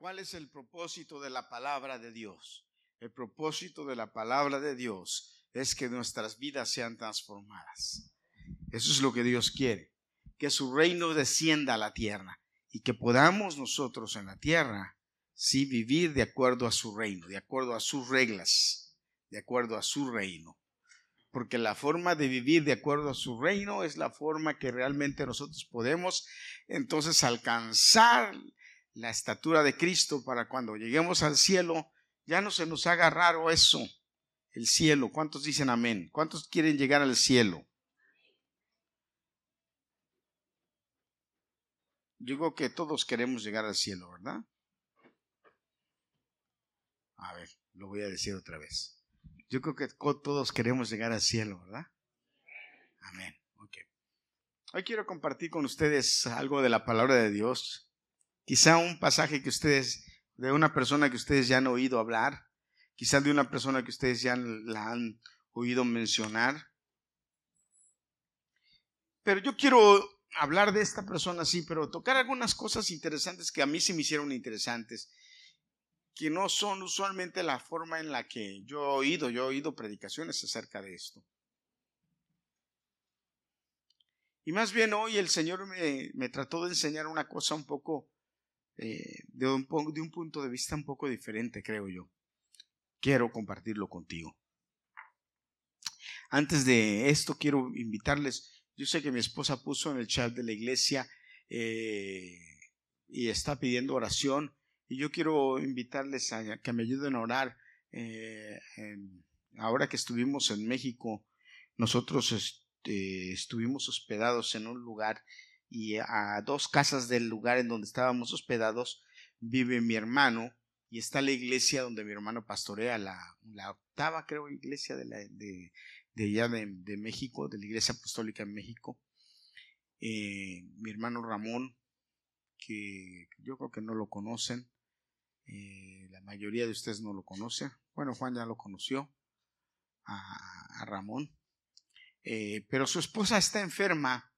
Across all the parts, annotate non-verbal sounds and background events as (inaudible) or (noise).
¿Cuál es el propósito de la palabra de Dios? El propósito de la palabra de Dios es que nuestras vidas sean transformadas. Eso es lo que Dios quiere, que su reino descienda a la tierra y que podamos nosotros en la tierra sí vivir de acuerdo a su reino, de acuerdo a sus reglas, de acuerdo a su reino. Porque la forma de vivir de acuerdo a su reino es la forma que realmente nosotros podemos entonces alcanzar la estatura de Cristo para cuando lleguemos al cielo, ya no se nos haga raro eso, el cielo. ¿Cuántos dicen amén? ¿Cuántos quieren llegar al cielo? Yo creo que todos queremos llegar al cielo, ¿verdad? A ver, lo voy a decir otra vez. Yo creo que todos queremos llegar al cielo, ¿verdad? Amén. Ok. Hoy quiero compartir con ustedes algo de la palabra de Dios. Quizá un pasaje que ustedes, de una persona que ustedes ya han oído hablar, quizá de una persona que ustedes ya la han oído mencionar. Pero yo quiero hablar de esta persona, sí, pero tocar algunas cosas interesantes que a mí se me hicieron interesantes que no son usualmente la forma en la que yo he oído, yo he oído predicaciones acerca de esto. Y más bien hoy el Señor me, trató de enseñar una cosa un poco, eh, de, un, de un punto de vista un poco diferente, creo yo. Quiero compartirlo contigo. Antes de esto, quiero invitarles, yo sé que mi esposa puso en el chat de la iglesia eh, y está pidiendo oración y yo quiero invitarles a que me ayuden a orar. Eh, ahora que estuvimos en México, nosotros este, estuvimos hospedados en un lugar y a dos casas del lugar en donde estábamos hospedados vive mi hermano y está la iglesia donde mi hermano pastorea, la, la octava creo iglesia de, de, allá de, México, de la iglesia apostólica en México. Eh, mi hermano Ramón, que yo creo que no lo conocen, eh, la mayoría de ustedes no lo conocen. Bueno, Juan ya lo conoció, a, Ramón. Eh, pero su esposa está enferma.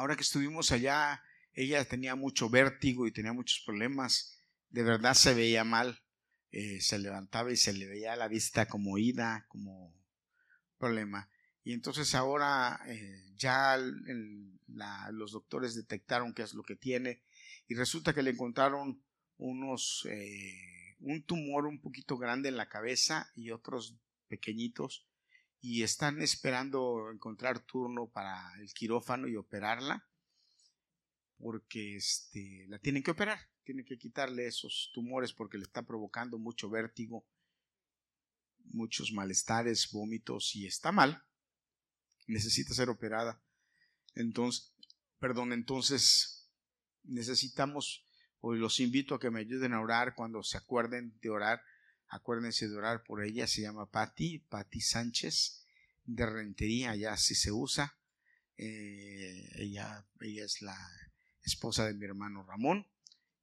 Ahora que estuvimos allá, ella tenía mucho vértigo y tenía muchos problemas. De verdad se veía mal. Eh, se levantaba y se le veía la vista como ida, como problema. Y entonces ahora ya los doctores detectaron qué es lo que tiene y resulta que le encontraron unos, eh, un tumor un poquito grande en la cabeza y otros pequeñitos y están esperando encontrar turno para el quirófano y operarla porque este, la tienen que operar, tienen que quitarle esos tumores porque le está provocando mucho vértigo, muchos malestares, vómitos y está mal, necesita ser operada. Entonces, perdón, entonces necesitamos Hoy los invito a que me ayuden a orar cuando se acuerden de orar. Acuérdense de orar por ella. Se llama Patti, Patti Sánchez, de Rentería, ya si se usa. Eh, ella, ella es la esposa de mi hermano Ramón.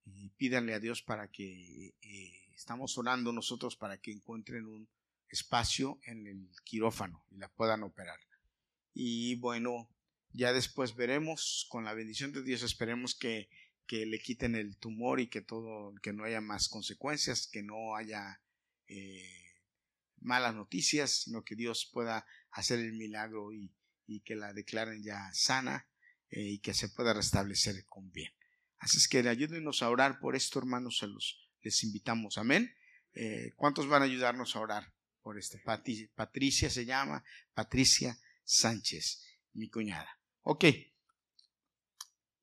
Y pídanle a Dios para que eh, estamos orando nosotros para que encuentren un espacio en el quirófano y la puedan operar. Y bueno, ya después veremos, con la bendición de Dios, esperemos que que le quiten el tumor y que todo, que no haya más consecuencias, que no haya eh, malas noticias, sino que Dios pueda hacer el milagro y, que la declaren ya sana eh, y que se pueda restablecer con bien. Así es que ayúdenos a orar por esto, hermanos, se los, les invitamos. Amén. Eh, ¿Cuántos van a ayudarnos a orar por este? Patricia se llama, Patricia Sánchez, mi cuñada. Ok.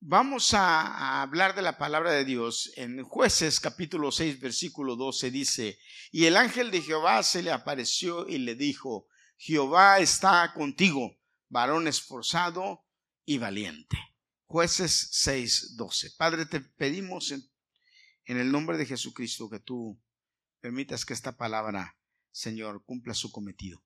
Vamos a, hablar de la palabra de Dios. En jueces capítulo 6 versículo 12 dice, y el ángel de Jehová se le apareció y le dijo, Jehová está contigo, varón esforzado y valiente. Jueces 6, 12. Padre, te pedimos en, en el nombre de Jesucristo que tú permitas que esta palabra, Señor, cumpla su cometido.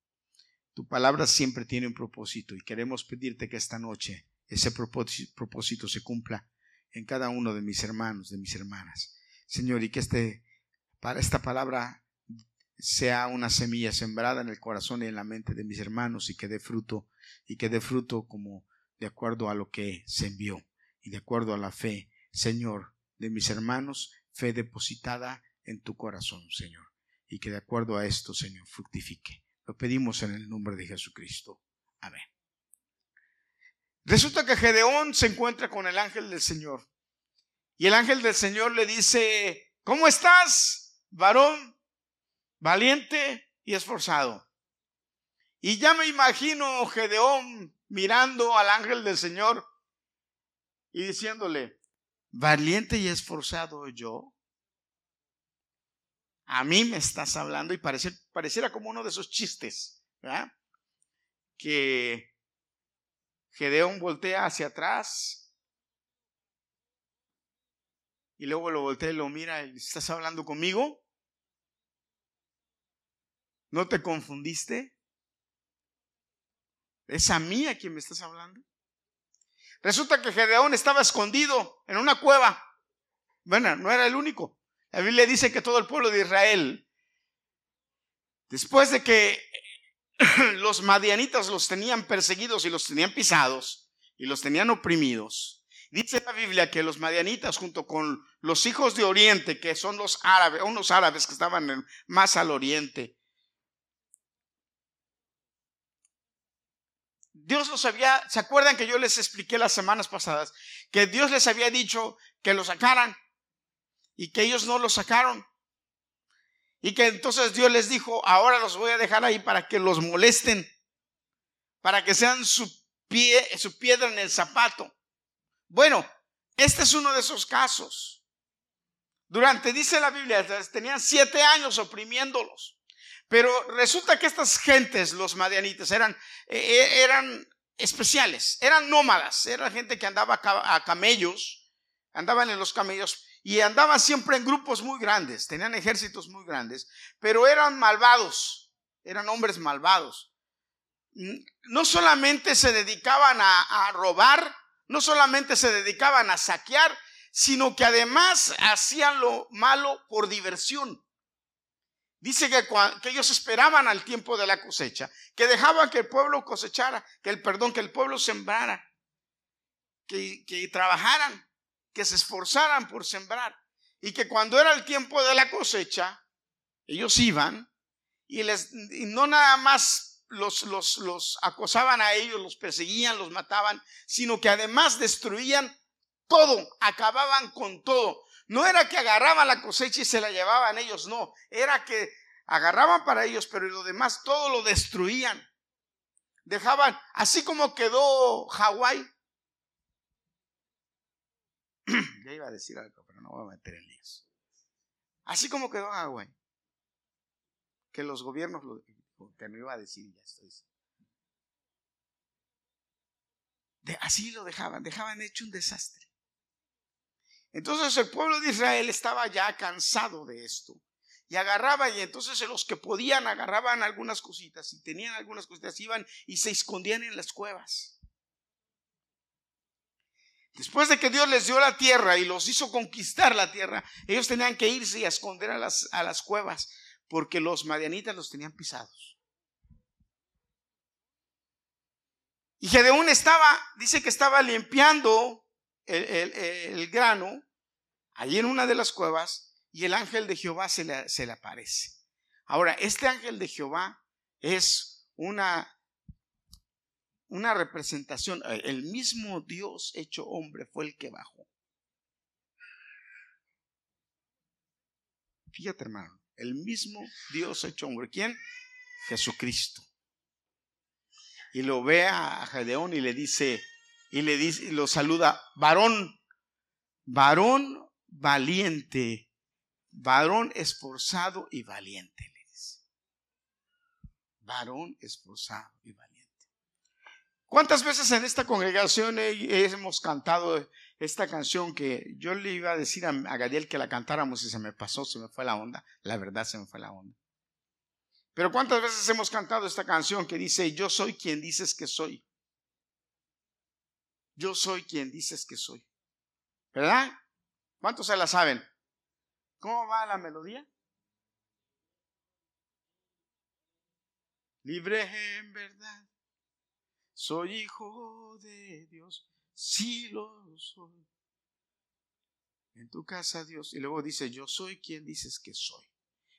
Tu palabra siempre tiene un propósito y queremos pedirte que esta noche ese propósito se cumpla en cada uno de mis hermanos, de mis hermanas. Señor, y que este, para esta palabra sea una semilla sembrada en el corazón y en la mente de mis hermanos y que dé fruto, y que dé fruto como de acuerdo a lo que se envió y de acuerdo a la fe, Señor, de mis hermanos, fe depositada en tu corazón, Señor, y que de acuerdo a esto, Señor, fructifique. Lo pedimos en el nombre de Jesucristo. Amén. Resulta que Gedeón se encuentra con el ángel del Señor. Y el ángel del Señor le dice, ¿cómo estás, varón valiente y esforzado? Y ya me imagino Gedeón mirando al ángel del Señor y diciéndole, valiente y esforzado yo. A mí me estás hablando y pareciera como uno de esos chistes, ¿verdad? Que Gedeón voltea hacia atrás y luego lo voltea y lo mira estás hablando conmigo. ¿No te confundiste? ¿Es a mí a quien me estás hablando? Resulta que Gedeón estaba escondido en una cueva. Bueno, no era el único. La Biblia dice que todo el pueblo de Israel, después de que (coughs) los madianitas los tenían perseguidos y los tenían pisados y los tenían oprimidos. Dice la Biblia que los madianitas junto con los hijos de Oriente, que son los árabes, unos árabes que estaban más al oriente, Dios los había, ¿se acuerdan que yo les expliqué las semanas pasadas? Que Dios les había dicho que lo sacaran y que ellos no lo sacaron. Y que entonces Dios les dijo, ahora los voy a dejar ahí para que los molesten, para que sean su, pie, su piedra en el zapato. Bueno, este es uno de esos casos. Durante, dice la Biblia, tenían siete años oprimiéndolos. Pero resulta que estas gentes, los madianitas, eran, eh, eh, eran especiales, eran nómadas, era gente que andaba a camellos, andaban en los camellos y andaban siempre en grupos muy grandes, tenían ejércitos muy grandes, pero eran malvados, eran hombres malvados. No solamente se dedicaban a, robar, no solamente se dedicaban a saquear, sino que además hacían lo malo por diversión. Dice que, ellos esperaban al tiempo de la cosecha, que dejaban que el pueblo cosechara, que el perdón, que el pueblo sembrara, que trabajaran que se esforzaran por sembrar y que cuando era el tiempo de la cosecha, ellos iban y, les, no nada más los, los, los acosaban a ellos, los perseguían, los mataban, sino que además destruían todo, acababan con todo. No era que agarraban la cosecha y se la llevaban ellos, no, era que agarraban para ellos, pero lo demás todo lo destruían. Dejaban, así como quedó Hawái, (clears throat) ya iba a decir algo, pero no voy a meter en líos. Así como quedó Hawái, que los gobiernos, lo, que no iba a decir, ya estoy de, así lo dejaban, dejaban hecho un desastre. Entonces el pueblo de Israel estaba ya cansado de esto. Y agarraba, y entonces los que podían agarraban algunas cositas, y tenían algunas cositas, iban y se escondían en las cuevas. Después de que Dios les dio la tierra y los hizo conquistar la tierra, ellos tenían que irse y a esconder a las, a las cuevas porque los madianitas los tenían pisados. Y Gedeón estaba, dice que estaba limpiando el, grano allí en una de las cuevas y el ángel de Jehová se le, se le aparece. Ahora, este ángel de Jehová es una una representación. Eh, el mismo Dios hecho hombre fue el que bajó. Fíjate, hermano, el mismo Dios hecho hombre. ¿Quién? Jesucristo. Y lo ve a Gedeón y le dice, y le dice, y lo saluda, varón, varón valiente, varón esforzado y valiente, le dice. Varón esforzado y valiente. ¿Cuántas veces en esta congregación hemos cantado esta canción que yo le iba a decir a, Gadiel que la cantáramos y se me pasó, se me fue la onda? La verdad se me fue la onda. Pero ¿cuántas veces hemos cantado esta canción que dice, yo soy quien dices que soy? Yo soy quien dices que soy. ¿Verdad? ¿Cuántos se la saben? ¿Cómo va la melodía? Libre en verdad soy hijo de Dios, sí lo soy. en tu casa, Dios. Y luego dice, yo soy quien dices que soy.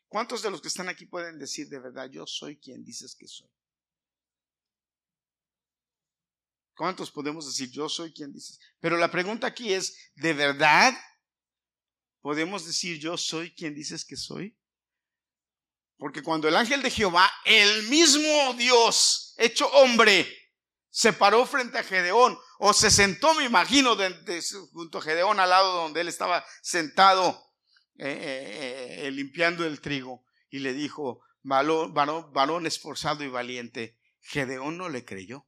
¿Cuántos de los que están aquí pueden decir de verdad, yo soy quien dices que soy? ¿Cuántos podemos decir, yo soy quien dices? Pero la pregunta aquí es, ¿de verdad podemos decir, yo soy quien dices que soy? Porque cuando el ángel de Jehová, el mismo Dios hecho hombre, se paró frente a Gedeón, o se sentó, me imagino, junto a Gedeón al lado donde él estaba sentado eh, eh, eh, limpiando el trigo, y le dijo, varón, varón esforzado y valiente, Gedeón no le creyó.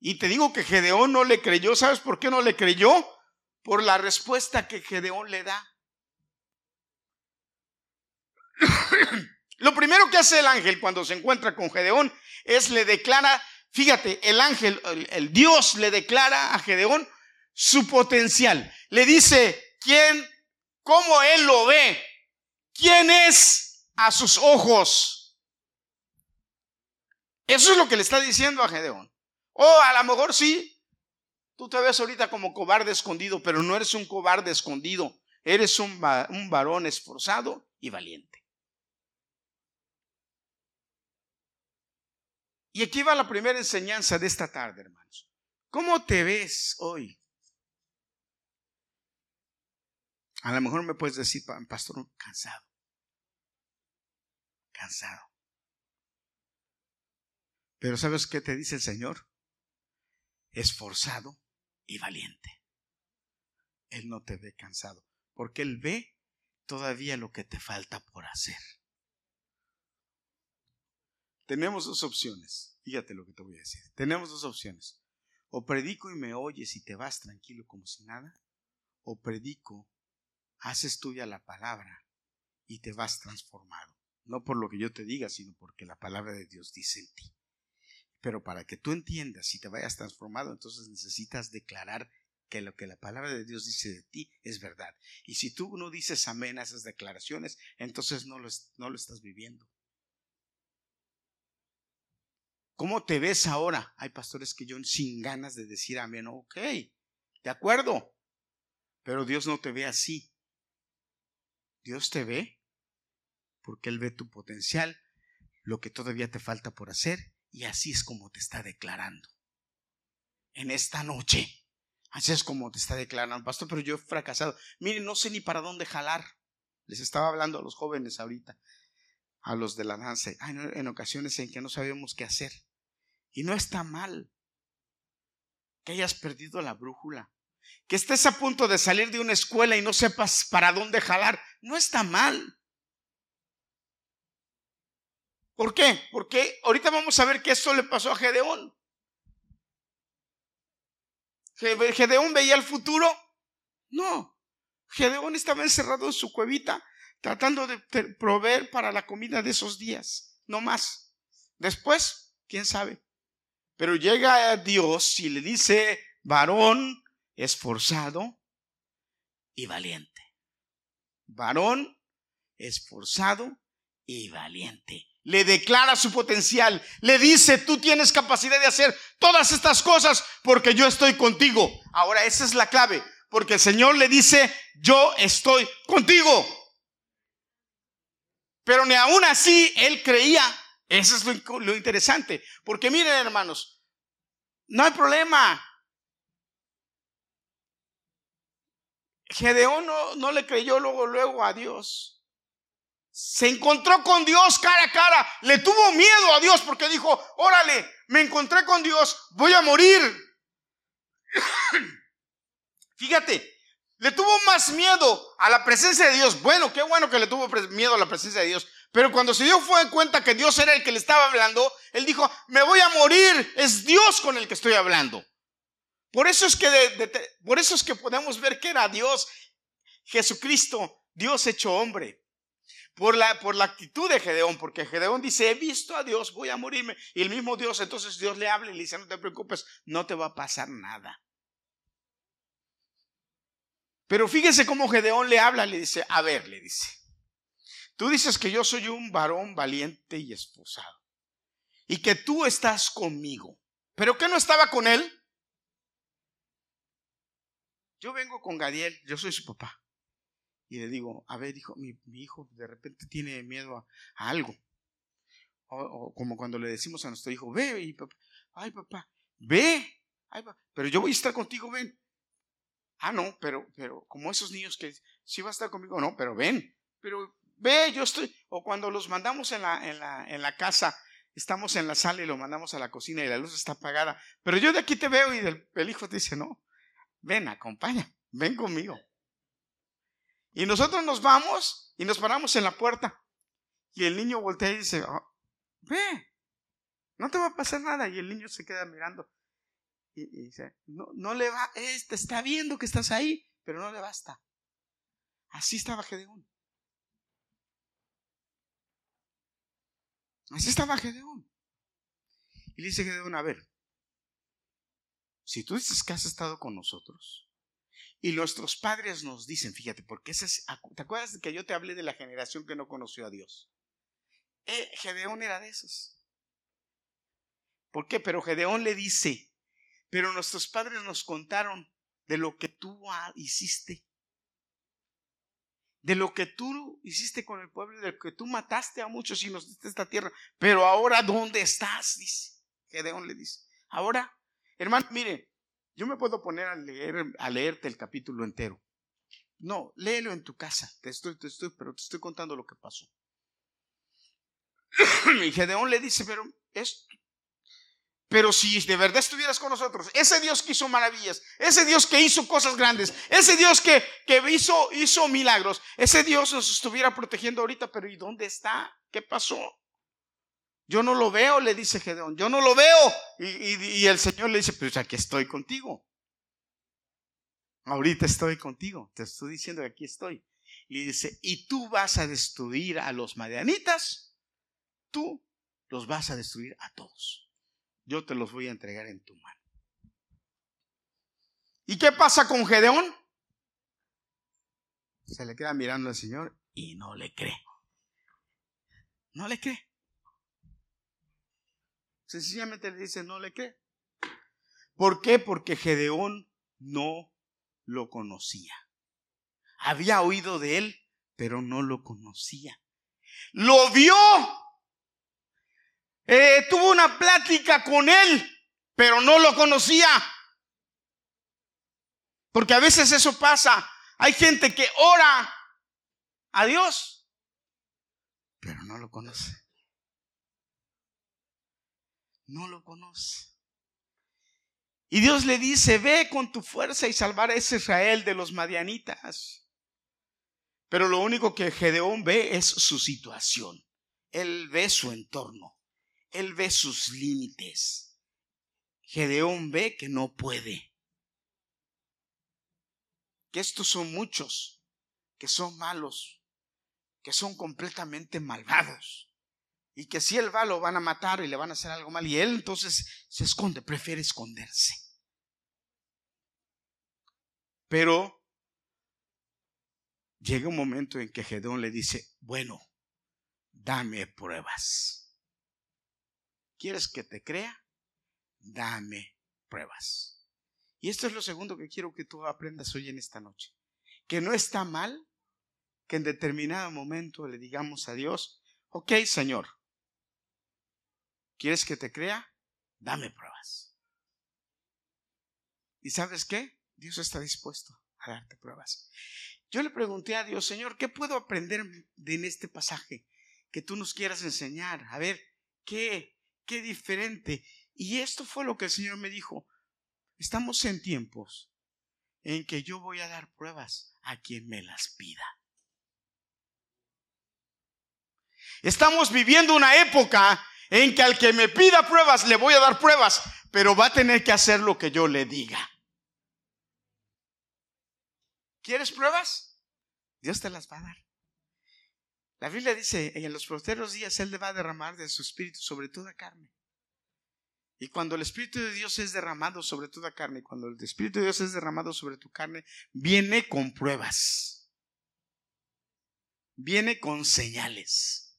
Y te digo que Gedeón no le creyó. ¿Sabes por qué no le creyó? Por la respuesta que Gedeón le da. (coughs) Lo primero que hace el ángel cuando se encuentra con Gedeón es le declara, fíjate, el ángel, el, Dios le declara a Gedeón su potencial. Le dice quién, cómo él lo ve, quién es a sus ojos. Eso es lo que le está diciendo a Gedeón. Oh, a lo mejor sí. Tú te ves ahorita como cobarde escondido, pero no eres un cobarde escondido. Eres un, un varón esforzado y valiente. Y aquí va la primera enseñanza de esta tarde, hermanos. ¿Cómo te ves hoy? A lo mejor me puedes decir, pastor, cansado. Cansado. Pero ¿sabes qué te dice el Señor? esforzado y valiente. Él no te ve cansado, porque Él ve todavía lo que te falta por hacer. Tenemos dos opciones. Fíjate lo que te voy a decir. Tenemos dos opciones. O predico y me oyes y te vas tranquilo como si nada. O predico, haces tuya la palabra y te vas transformado. No por lo que yo te diga, sino porque la palabra de Dios dice en ti. Pero para que tú entiendas y te vayas transformado, entonces necesitas declarar que lo que la palabra de Dios dice de ti es verdad. Y si tú no dices amén a esas declaraciones, entonces no lo, no lo estás viviendo. ¿Cómo te ves ahora? Hay pastores que yo sin ganas de decir amén. Ok, de acuerdo. Pero Dios no te ve así. Dios te ve porque Él ve tu potencial, lo que todavía te falta por hacer y así es como te está declarando. En esta noche. Así es como te está declarando, pastor, pero yo he fracasado. Miren, no sé ni para dónde jalar. Les estaba hablando a los jóvenes ahorita, a los de la danza. En ocasiones en que no sabemos qué hacer. Y no está mal que hayas perdido la brújula. Que estés a punto de salir de una escuela y no sepas para dónde jalar. No está mal. ¿Por qué? Porque ahorita vamos a ver que esto le pasó a Gedeón. ¿Gedeón veía el futuro? No. Gedeón estaba encerrado en su cuevita tratando de proveer para la comida de esos días, no más. Después, quién sabe. Pero llega a Dios y le dice, varón esforzado y valiente. Varón esforzado y valiente le declara su potencial, le dice, tú tienes capacidad de hacer todas estas cosas porque yo estoy contigo. Ahora, esa es la clave, porque el Señor le dice, yo estoy contigo. Pero ni aún así él creía. Eso es lo, interesante. Porque miren, hermanos, no hay problema. Gedeón no, no le creyó luego, luego a Dios se encontró con Dios cara a cara, le tuvo miedo a Dios porque dijo, órale, me encontré con Dios, voy a morir. (coughs) Fíjate, le tuvo más miedo a la presencia de Dios. Bueno, qué bueno que le tuvo miedo a la presencia de Dios. Pero cuando se dio cuenta que Dios era el que le estaba hablando, él dijo, me voy a morir, es Dios con el que estoy hablando. Por eso es que, por eso es que podemos ver que era Dios, Jesucristo, Dios hecho hombre por la, por la actitud de Gedeón, porque Gedeón dice, he visto a Dios, voy a morirme. Y el mismo Dios, entonces Dios le habla y le dice, no te preocupes, no te va a pasar nada. Pero fíjese cómo Gedeón le habla, le dice, a ver, le dice, tú dices que yo soy un varón valiente y esposado, y que tú estás conmigo, pero que no estaba con él. yo vengo con Gadiel, yo soy su papá. Y le digo, a ver, hijo, mi, hijo de repente tiene miedo a, algo. O, como cuando le decimos a nuestro hijo, ve, papá, ay papá, ve, pero yo voy a estar contigo, ven. Ah, no, pero, pero como esos niños que sí va a estar conmigo, no, pero ven, pero ve, yo estoy. O cuando los mandamos en la, en la, en la casa, estamos en la sala y lo mandamos a la cocina y la luz está apagada. Pero yo de aquí te veo y el, hijo te dice, no, ven, acompaña, ven conmigo. Y nosotros nos vamos y nos paramos en la puerta. Y el niño voltea y dice, ah, ve, no te va a pasar nada. Y el niño se queda mirando. Y, dice, no, no le va, este está viendo que estás ahí, pero no le basta. Así estaba Gedeón. Así estaba Gedeón. Y le dice Gedeón, a ver, si tú dices que has estado con nosotros y nuestros padres nos dicen, fíjate, porque ese es, ¿te acuerdas de que yo te hablé de la generación que no conoció a Dios? Eh, Gedeón era de esos. ¿Por qué? Pero Gedeón le dice, pero nuestros padres nos contaron de lo que tú hiciste de lo que tú hiciste con el pueblo, de lo que tú mataste a muchos y nos diste esta tierra. Pero ahora, ¿dónde estás? Dice. Gedeón le dice. Ahora, hermano, mire, yo me puedo poner a leer, a leerte el capítulo entero. No, léelo en tu casa. Te estoy, te estoy, pero te estoy contando lo que pasó. (clears throat) y Gedeón le dice, pero es pero si de verdad estuvieras con nosotros, ese Dios que hizo maravillas, ese Dios que hizo cosas grandes, ese Dios que, que hizo, hizo milagros, ese Dios nos estuviera protegiendo ahorita, pero ¿y dónde está? ¿Qué pasó? Yo no lo veo, le dice Gedeón, yo no lo veo. Y, el Señor le dice, pues aquí estoy contigo. Ahorita estoy contigo, te estoy diciendo que aquí estoy. Y dice, ¿y tú vas a destruir a los madianitas? Tú los vas a destruir a todos yo te los voy a entregar en tu mano. ¿Y qué pasa con Gedeón? Se le queda mirando al Señor y no le cree. No le cree. Sencillamente le dice, no le cree. ¿Por qué? Porque Gedeón no lo conocía. Había oído de él, pero no lo conocía. Lo vio eh, tuvo una plática con él, pero no lo conocía. Porque a veces eso pasa. Hay gente que ora a Dios, pero no lo conoce. No lo conoce. Y Dios le dice, ve con tu fuerza y salvar a ese Israel de los madianitas. Pero lo único que Gedeón ve es su situación. Él ve su entorno. Él ve sus límites. Gedeón ve que no puede. Que estos son muchos, que son malos, que son completamente malvados. Y que si él va lo van a matar y le van a hacer algo mal. Y él entonces se esconde, prefiere esconderse. Pero llega un momento en que Gedeón le dice, bueno, dame pruebas. ¿Quieres que te crea? Dame pruebas. Y esto es lo segundo que quiero que tú aprendas hoy en esta noche. Que no está mal que en determinado momento le digamos a Dios, ok Señor, ¿quieres que te crea? Dame pruebas. ¿Y sabes qué? Dios está dispuesto a darte pruebas. Yo le pregunté a Dios, Señor, ¿qué puedo aprender de en este pasaje que tú nos quieras enseñar? A ver, ¿qué, qué diferente. Y esto fue lo que el Señor me dijo. Estamos en tiempos en que yo voy a dar pruebas a quien me las pida. Estamos viviendo una época en que al que me pida pruebas le voy a dar pruebas, pero va a tener que hacer lo que yo le diga. ¿Quieres pruebas? Dios te las va a dar. La Biblia dice, en los posteros días Él le va a derramar de su espíritu sobre toda carne. Y cuando el Espíritu de Dios es derramado sobre toda carne, cuando el Espíritu de Dios es derramado sobre tu carne, viene con pruebas. Viene con señales.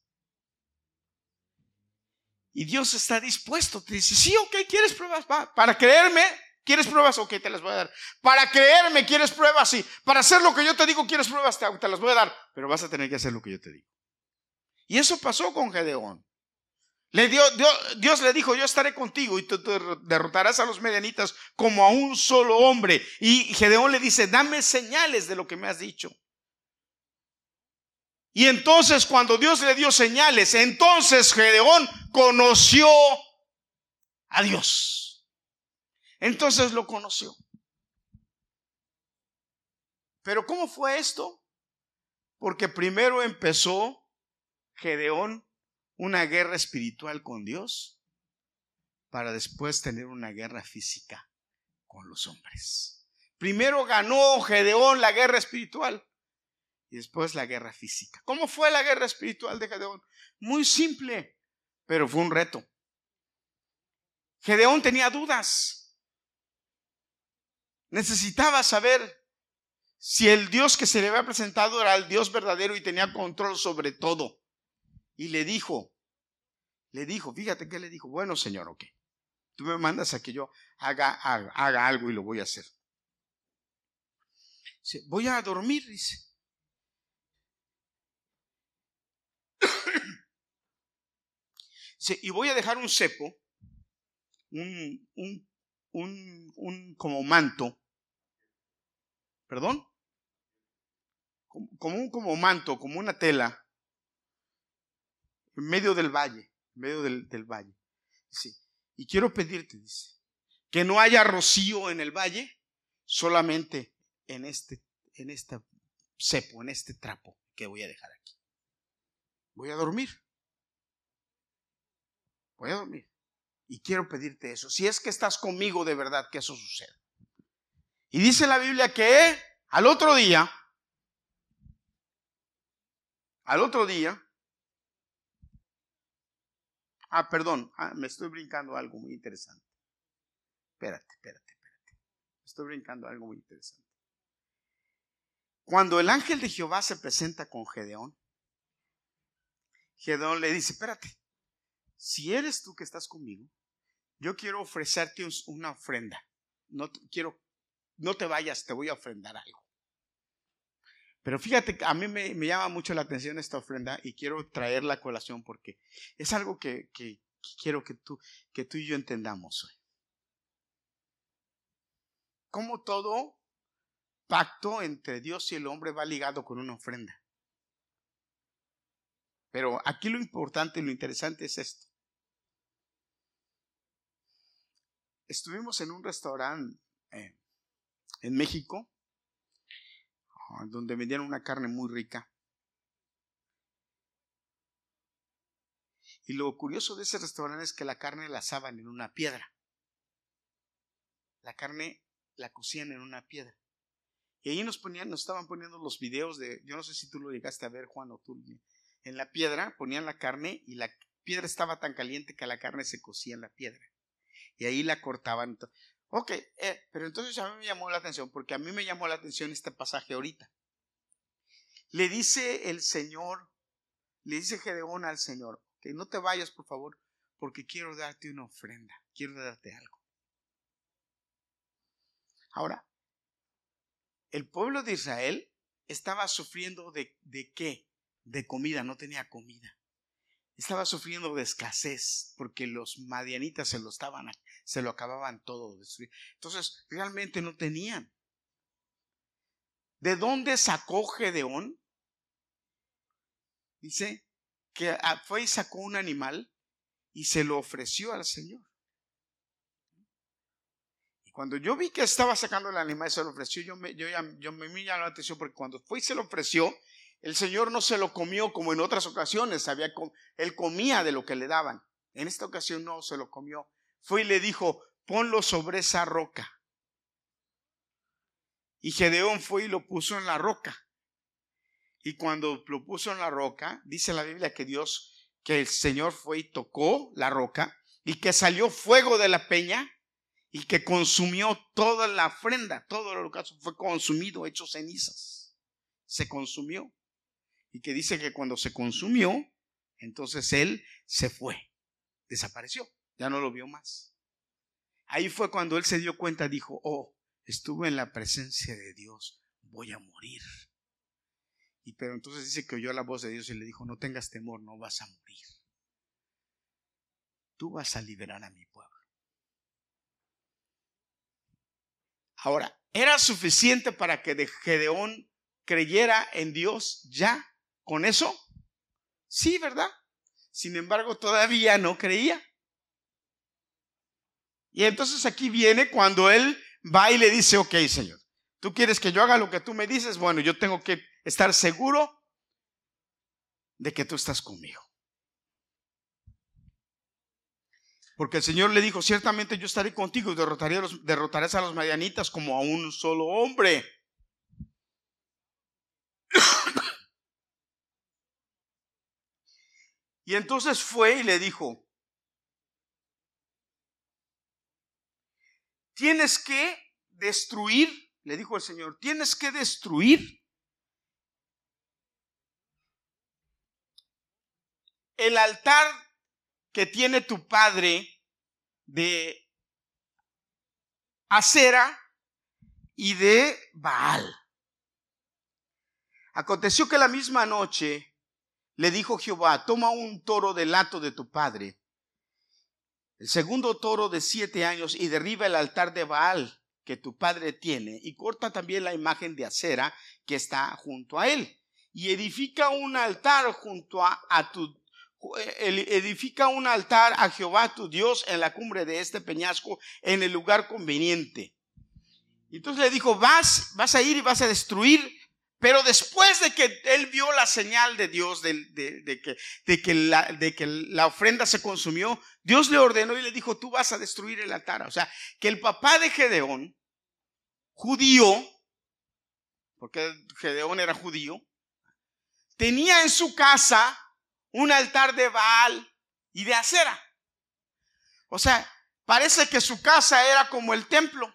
Y Dios está dispuesto. Te dice, sí, ok, ¿quieres pruebas? Para creerme, ¿Quieres pruebas? Ok, te las voy a dar. Para creerme, ¿quieres pruebas? Sí. Para hacer lo que yo te digo, ¿quieres pruebas? Te, las voy a dar. Pero vas a tener que hacer lo que yo te digo. Y eso pasó con Gedeón. Le dio, Dios, le dijo, yo estaré contigo y tú derrotarás a los medianitas como a un solo hombre. Y Gedeón le dice, dame señales de lo que me has dicho. Y entonces cuando Dios le dio señales, entonces Gedeón conoció a Dios. Entonces lo conoció. Pero ¿cómo fue esto? Porque primero empezó Gedeón una guerra espiritual con Dios para después tener una guerra física con los hombres. Primero ganó Gedeón la guerra espiritual y después la guerra física. ¿Cómo fue la guerra espiritual de Gedeón? Muy simple, pero fue un reto. Gedeón tenía dudas. Necesitaba saber si el Dios que se le había presentado era el Dios verdadero y tenía control sobre todo. Y le dijo, le dijo, fíjate que le dijo, bueno Señor, ok, tú me mandas a que yo haga, haga, algo y lo voy a hacer. Dice, voy a dormir, (coughs) dice. y voy a dejar un cepo, un, un, un, un como manto, perdón, como un como manto, como una tela, en medio del valle, en medio del, valle. y quiero pedirte, dice, que no haya rocío en el valle, solamente en este, en este cepo, en este trapo que voy a dejar aquí. Voy a dormir. Voy a dormir. Y quiero pedirte eso. Si es que estás conmigo de verdad, que eso suceda. Y dice la Biblia que al otro día, al otro día, Ah, perdón, ah, me estoy brincando algo muy interesante. Espérate, espérate, espérate. Estoy brincando algo muy interesante. Cuando el ángel de Jehová se presenta con Gedeón, Gedeón le dice, espérate, si eres tú que estás conmigo, yo quiero ofrecerte una ofrenda. No quiero, no te vayas, te voy a ofrendar algo. Pero fíjate, a mí me, llama mucho la atención esta ofrenda y quiero traer la colación porque es algo que, quiero que tú, que tú y yo entendamos hoy. Como todo pacto entre Dios y el hombre va ligado con una ofrenda. Pero aquí lo importante y lo interesante es esto. Estuvimos en un restaurante eh, en México donde vendían una carne muy rica. Y lo curioso de ese restaurante es que la carne la asaban en una piedra. La carne la cocían en una piedra. Y ahí nos ponían, nos estaban poniendo los videos de, yo no sé si tú lo llegaste a ver, Juan, o tú. En la piedra ponían la carne y la piedra estaba tan caliente que la carne se cocía en la piedra. Y ahí la cortaban. Ok, eh, pero entonces a mí me llamó la atención, porque a mí me llamó la atención este pasaje ahorita. Le dice el Señor, le dice Gedeón al Señor, que no te vayas por favor, porque quiero darte una ofrenda, quiero darte algo. Ahora, el pueblo de Israel estaba sufriendo de, de qué? De comida, no tenía comida estaba sufriendo de escasez porque los madianitas se lo estaban, se lo acababan todo. Entonces, realmente no tenían. ¿De dónde sacó Gedeón? Dice que fue y sacó un animal y se lo ofreció al Señor. Y cuando yo vi que estaba sacando el animal y se lo ofreció, yo me, yo, yo me llamó la atención porque cuando fue y se lo ofreció, el Señor no se lo comió como en otras ocasiones, él comía de lo que le daban. En esta ocasión no se lo comió. Fue y le dijo, ponlo sobre esa roca. Y Gedeón fue y lo puso en la roca. Y cuando lo puso en la roca, dice la Biblia que Dios, que el Señor fue y tocó la roca y que salió fuego de la peña y que consumió toda la ofrenda, todo el holocausto fue consumido, hecho cenizas. Se consumió y que dice que cuando se consumió, entonces él se fue, desapareció, ya no lo vio más. Ahí fue cuando él se dio cuenta, dijo, oh, estuve en la presencia de Dios, voy a morir. Y pero entonces dice que oyó la voz de Dios y le dijo, no tengas temor, no vas a morir. Tú vas a liberar a mi pueblo. Ahora, ¿era suficiente para que Gedeón creyera en Dios ya con eso? Sí, ¿verdad? Sin embargo, todavía no creía. Y entonces aquí viene cuando él va y le dice, ok, Señor, tú quieres que yo haga lo que tú me dices, bueno, yo tengo que estar seguro de que tú estás conmigo. Porque el Señor le dijo, ciertamente yo estaré contigo y derrotaré a los, derrotarás a los madianitas como a un solo hombre. Y entonces fue y le dijo, tienes que destruir, le dijo el Señor, tienes que destruir el altar que tiene tu padre de acera y de Baal. Aconteció que la misma noche le dijo Jehová, toma un toro del lato de tu padre, el segundo toro de siete años, y derriba el altar de Baal que tu padre tiene, y corta también la imagen de acera que está junto a él, y edifica un altar junto a, a tu edifica un altar a Jehová tu Dios en la cumbre de este peñasco en el lugar conveniente. Entonces le dijo, vas, vas a ir y vas a destruir, pero después de que él vio la señal de Dios de, que, la, que la ofrenda se consumió, Dios le ordenó y le dijo, tú vas a destruir el altar. O sea, que el papá de Gedeón, judío, porque Gedeón era judío, tenía en su casa un altar de Baal y de acera. O sea, parece que su casa era como el templo.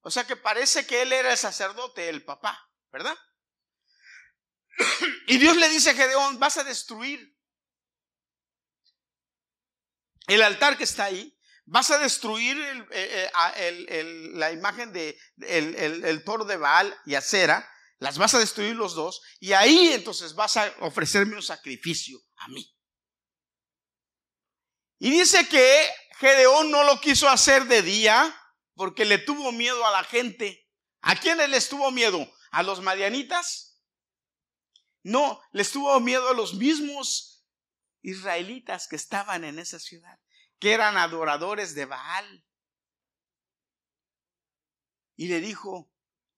O sea que parece que él era el sacerdote, el papá, ¿verdad? (coughs) Y Dios le dice a Gedeón, vas a destruir el altar que está ahí, vas a destruir eh, eh, la imagen de el, toro de Baal y acera, las vas a destruir los dos y ahí entonces vas a ofrecerme un sacrificio a mí. Y dice que Gedeón no lo quiso hacer de día porque le tuvo miedo a la gente. ¿A quiénes les tuvo miedo? ¿A los madianitas? No, les tuvo miedo a los mismos israelitas que estaban en esa ciudad, que eran adoradores de Baal. Y le dijo,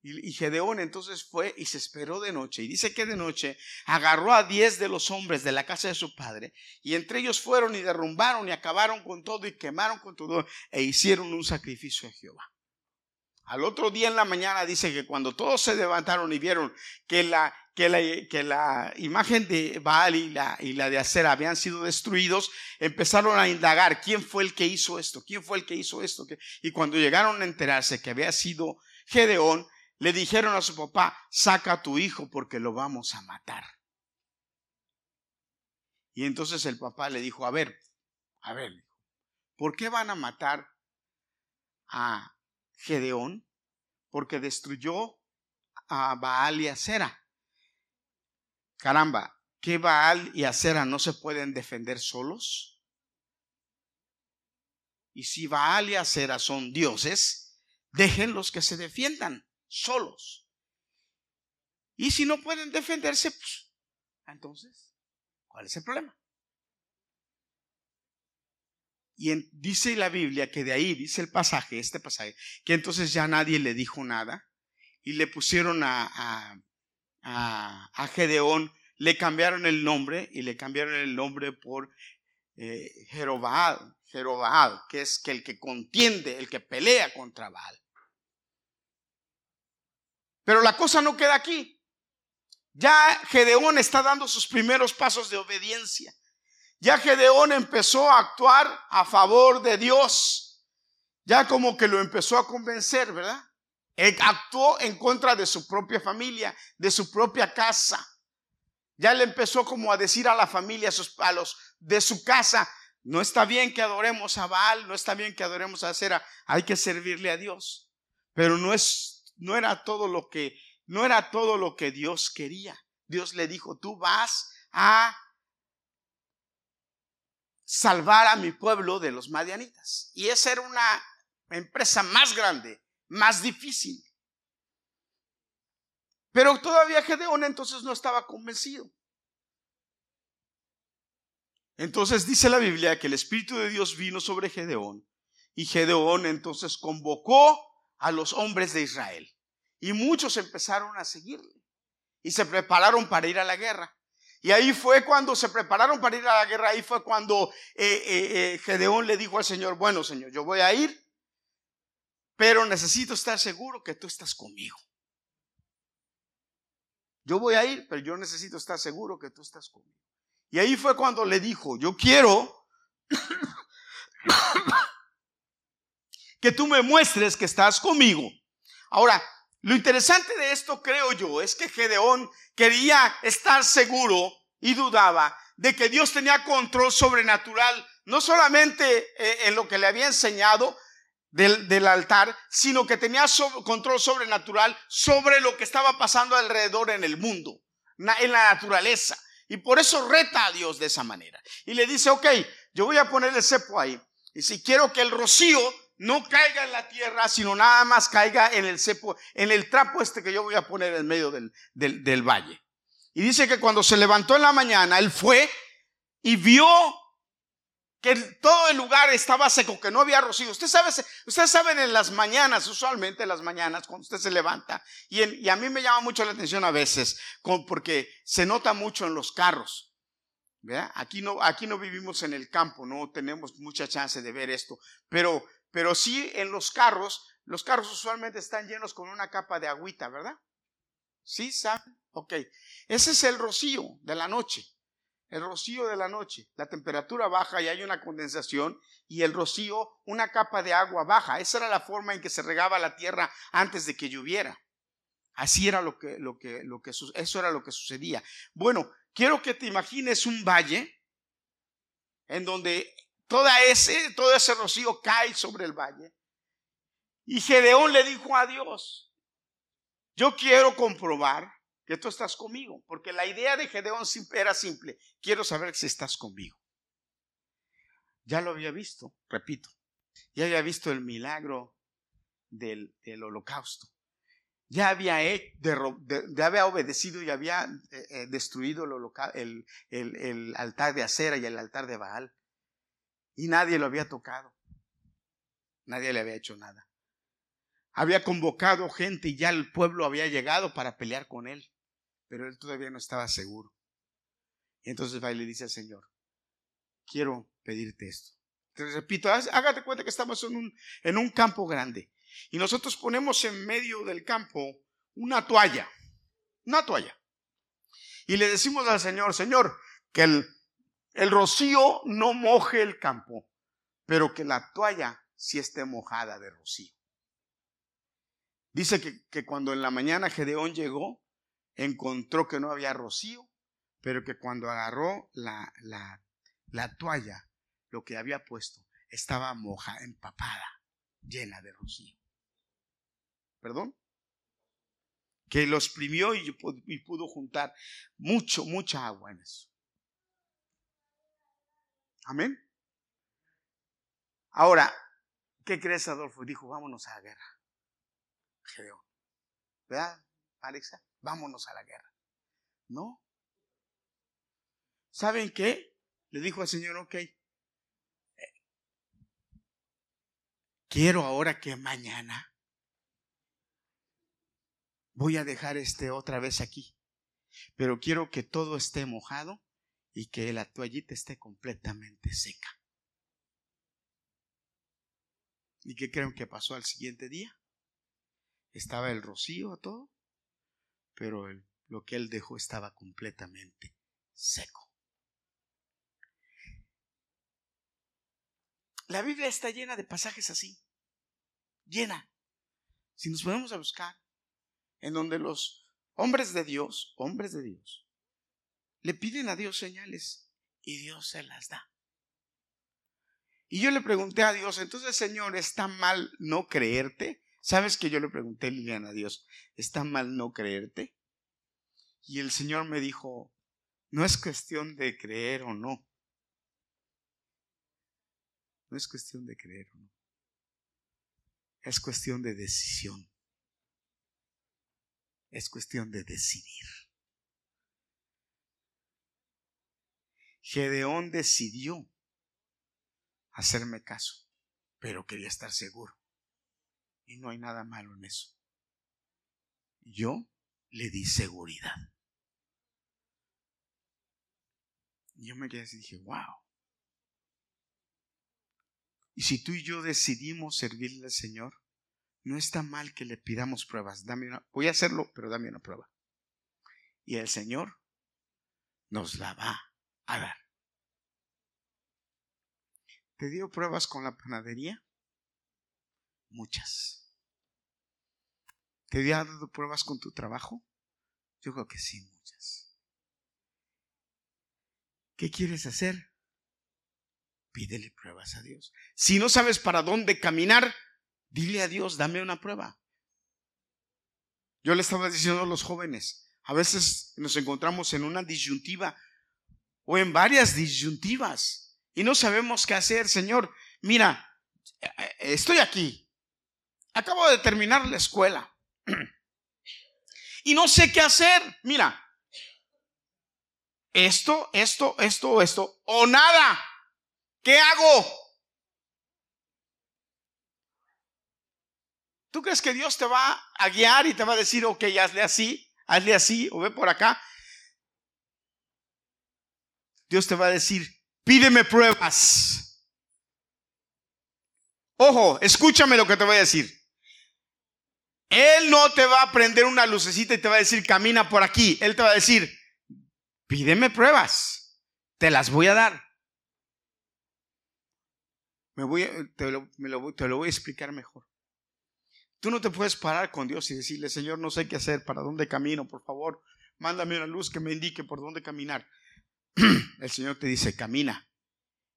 y Gedeón entonces fue y se esperó de noche. Y dice que de noche agarró a diez de los hombres de la casa de su padre. Y entre ellos fueron y derrumbaron y acabaron con todo y quemaron con todo e hicieron un sacrificio a Jehová. Al otro día en la mañana dice que cuando todos se levantaron y vieron que la, que la, que la imagen de Baal y la, y la de Acera habían sido destruidos, empezaron a indagar quién fue el que hizo esto, quién fue el que hizo esto. Y cuando llegaron a enterarse que había sido Gedeón, le dijeron a su papá, saca a tu hijo porque lo vamos a matar. Y entonces el papá le dijo, a ver, a ver, ¿por qué van a matar a Gedeón? Porque destruyó a Baal y a Cera. Caramba, ¿qué Baal y Acera no se pueden defender solos? Y si Baal y Acera son dioses, déjenlos que se defiendan solos. Y si no pueden defenderse, pues, entonces, ¿cuál es el problema? Y dice la Biblia que de ahí, dice el pasaje, este pasaje, que entonces ya nadie le dijo nada y le pusieron a, a, a, Gedeón, le cambiaron el nombre y le cambiaron el nombre por eh, Jerobaal, que es que el que contiende, el que pelea contra Baal. Pero la cosa no queda aquí. Ya Gedeón está dando sus primeros pasos de obediencia. Ya Gedeón empezó a actuar a favor de Dios. Ya como que lo empezó a convencer, ¿verdad? Él actuó en contra de su propia familia, de su propia casa. Ya le empezó como a decir a la familia, a, los de su casa, No está bien que adoremos a Baal, no está bien que adoremos a Cera, hay que servirle a Dios. Pero no es no era todo lo que no era todo lo que Dios quería. Dios le dijo, "Tú vas a salvar a mi pueblo de los madianitas." Y esa era una empresa más grande, más difícil. Pero todavía Gedeón entonces no estaba convencido. Entonces dice la Biblia que el Espíritu de Dios vino sobre Gedeón y Gedeón entonces convocó a los hombres de Israel y muchos empezaron a seguirle y se prepararon para ir a la guerra. Y ahí fue cuando se prepararon para ir a la guerra, ahí fue cuando eh, eh, eh, Gedeón le dijo al Señor, bueno Señor, yo voy a ir, pero necesito estar seguro que tú estás conmigo. Yo voy a ir, pero yo necesito estar seguro que tú estás conmigo. Y ahí fue cuando le dijo, yo quiero (coughs) que tú me muestres que estás conmigo. Ahora, lo interesante de esto, creo yo, es que Gedeón quería estar seguro y dudaba de que Dios tenía control sobrenatural, no solamente eh, en lo que le había enseñado del, altar, sino que tenía control sobrenatural sobre lo que estaba pasando alrededor en el mundo, en la naturaleza. Y por eso reta a Dios de esa manera. Y le dice, ok, yo voy a poner el cepo ahí. Y si quiero que el rocío no caiga en la tierra, sino nada más caiga en el cepo, en el trapo este que yo voy a poner en medio del, del, valle. Y dice que cuando se levantó en la mañana, él fue y vio que todo el lugar estaba seco, que no había rocío. Usted sabe, ustedes saben en las mañanas, usualmente en las mañanas, cuando usted se levanta, y, a mí me llama mucho la atención a veces, porque se nota mucho en los carros. Aquí no, aquí no vivimos en el campo, no tenemos mucha chance de ver esto, pero, pero sí en los carros, los carros usualmente están llenos con una capa de agüita, ¿verdad? ¿Sí? ¿Saben? Ok. Ese es el rocío de la noche el rocío de la noche. La temperatura baja y hay una condensación y el rocío, una capa de agua baja. Esa era la forma en que se regaba la tierra antes de que lloviera. Así era lo que, lo que, lo que, eso era lo que sucedía. Bueno, quiero que te imagines un valle en donde toda ese, todo ese rocío cae sobre el valle. Y Gedeón le dijo a Dios, yo quiero comprobar que tú estás conmigo, porque la idea de Gedeón era simple, quiero saber si estás conmigo. Ya lo había visto, repito, ya había visto el milagro del, holocausto, ya había, había obedecido y había eh, eh, destruido el, el altar de acera y el altar de Baal, y nadie lo había tocado, nadie le había hecho nada había convocado gente y ya el pueblo había llegado para pelear con él pero él todavía no estaba seguro. Y entonces va y le dice al Señor, quiero pedirte esto. Te repito, hágate cuenta que estamos en un, en un campo grande y nosotros ponemos en medio del campo una toalla, una toalla. Y le decimos al Señor, Señor, que el, el rocío no moje el campo, pero que la toalla sí esté mojada de rocío. Dice que, que cuando en la mañana Gedeón llegó, encontró que no había rocío, pero que cuando agarró la, la, toalla, lo que había puesto, estaba moja, empapada, llena de rocío. ¿Perdón? Que lo exprimió y, y pudo juntar mucho, mucha agua en eso. Amén. Ahora, ¿qué crees, Adolfo? Dijo, vámonos a la guerra. ¿Verdad, Alexa? vámonos a la guerra. No. ¿Saben qué? Le dijo al Señor, ok. Eh, quiero ahora que mañana voy a dejar este otra vez aquí. Pero quiero que todo esté mojado y que la toallita esté completamente seca. ¿Y qué creen que pasó al siguiente día? Estaba el rocío, todo, pero lo que él dejó estaba completamente seco. La Biblia está llena de pasajes así, llena. Si nos ponemos a buscar, en donde los hombres de Dios, hombres de Dios, le piden a Dios señales y Dios se las da. Y yo le pregunté a Dios, entonces Señor, ¿está mal no creerte? ¿Sabes que yo le pregunté, Liliana, a Dios, ¿está mal no creerte? Y el Señor me dijo, no es cuestión de creer o no. No es cuestión de creer o no. Es cuestión de decisión. Es cuestión de decidir. Gedeón decidió hacerme caso, pero quería estar seguro. Y no hay nada malo en eso. Yo le di seguridad. Yo me quedé así y dije, wow. Y si tú y yo decidimos servirle al Señor, no está mal que le pidamos pruebas. Dame voy a hacerlo, pero dame una prueba. Y el Señor nos la va a dar. ¿Te dio pruebas con la panadería? Muchas. ¿Te dio pruebas con tu trabajo? Yo creo que sí, muchas. ¿Qué quieres hacer? Pídele pruebas a Dios. Si no sabes para dónde caminar, dile a Dios, dame una prueba. Yo le estaba diciendo a los jóvenes, a veces nos encontramos en una disyuntiva o en varias disyuntivas y no sabemos qué hacer. Señor, mira, estoy aquí. Acabo de terminar la escuela. (clears throat) Y no sé qué hacer. Mira, esto, esto, esto, esto, o nada. ¿Qué hago? ¿Tú crees que Dios te va a guiar y te va a decir, ok, hazle así, hazle así, o ve por acá? Dios te va a decir, pídeme pruebas. Ojo, escúchame lo que te voy a decir. Él no te va a prender una lucecita y te va a decir, camina por aquí. Él te va a decir, pídeme pruebas, te las voy a dar. Me voy, te, lo, te lo voy a explicar mejor. Tú no te puedes parar con Dios y decirle, Señor, no sé qué hacer, para dónde camino, por favor, mándame una luz que me indique por dónde caminar. (clears throat) El Señor te dice, camina,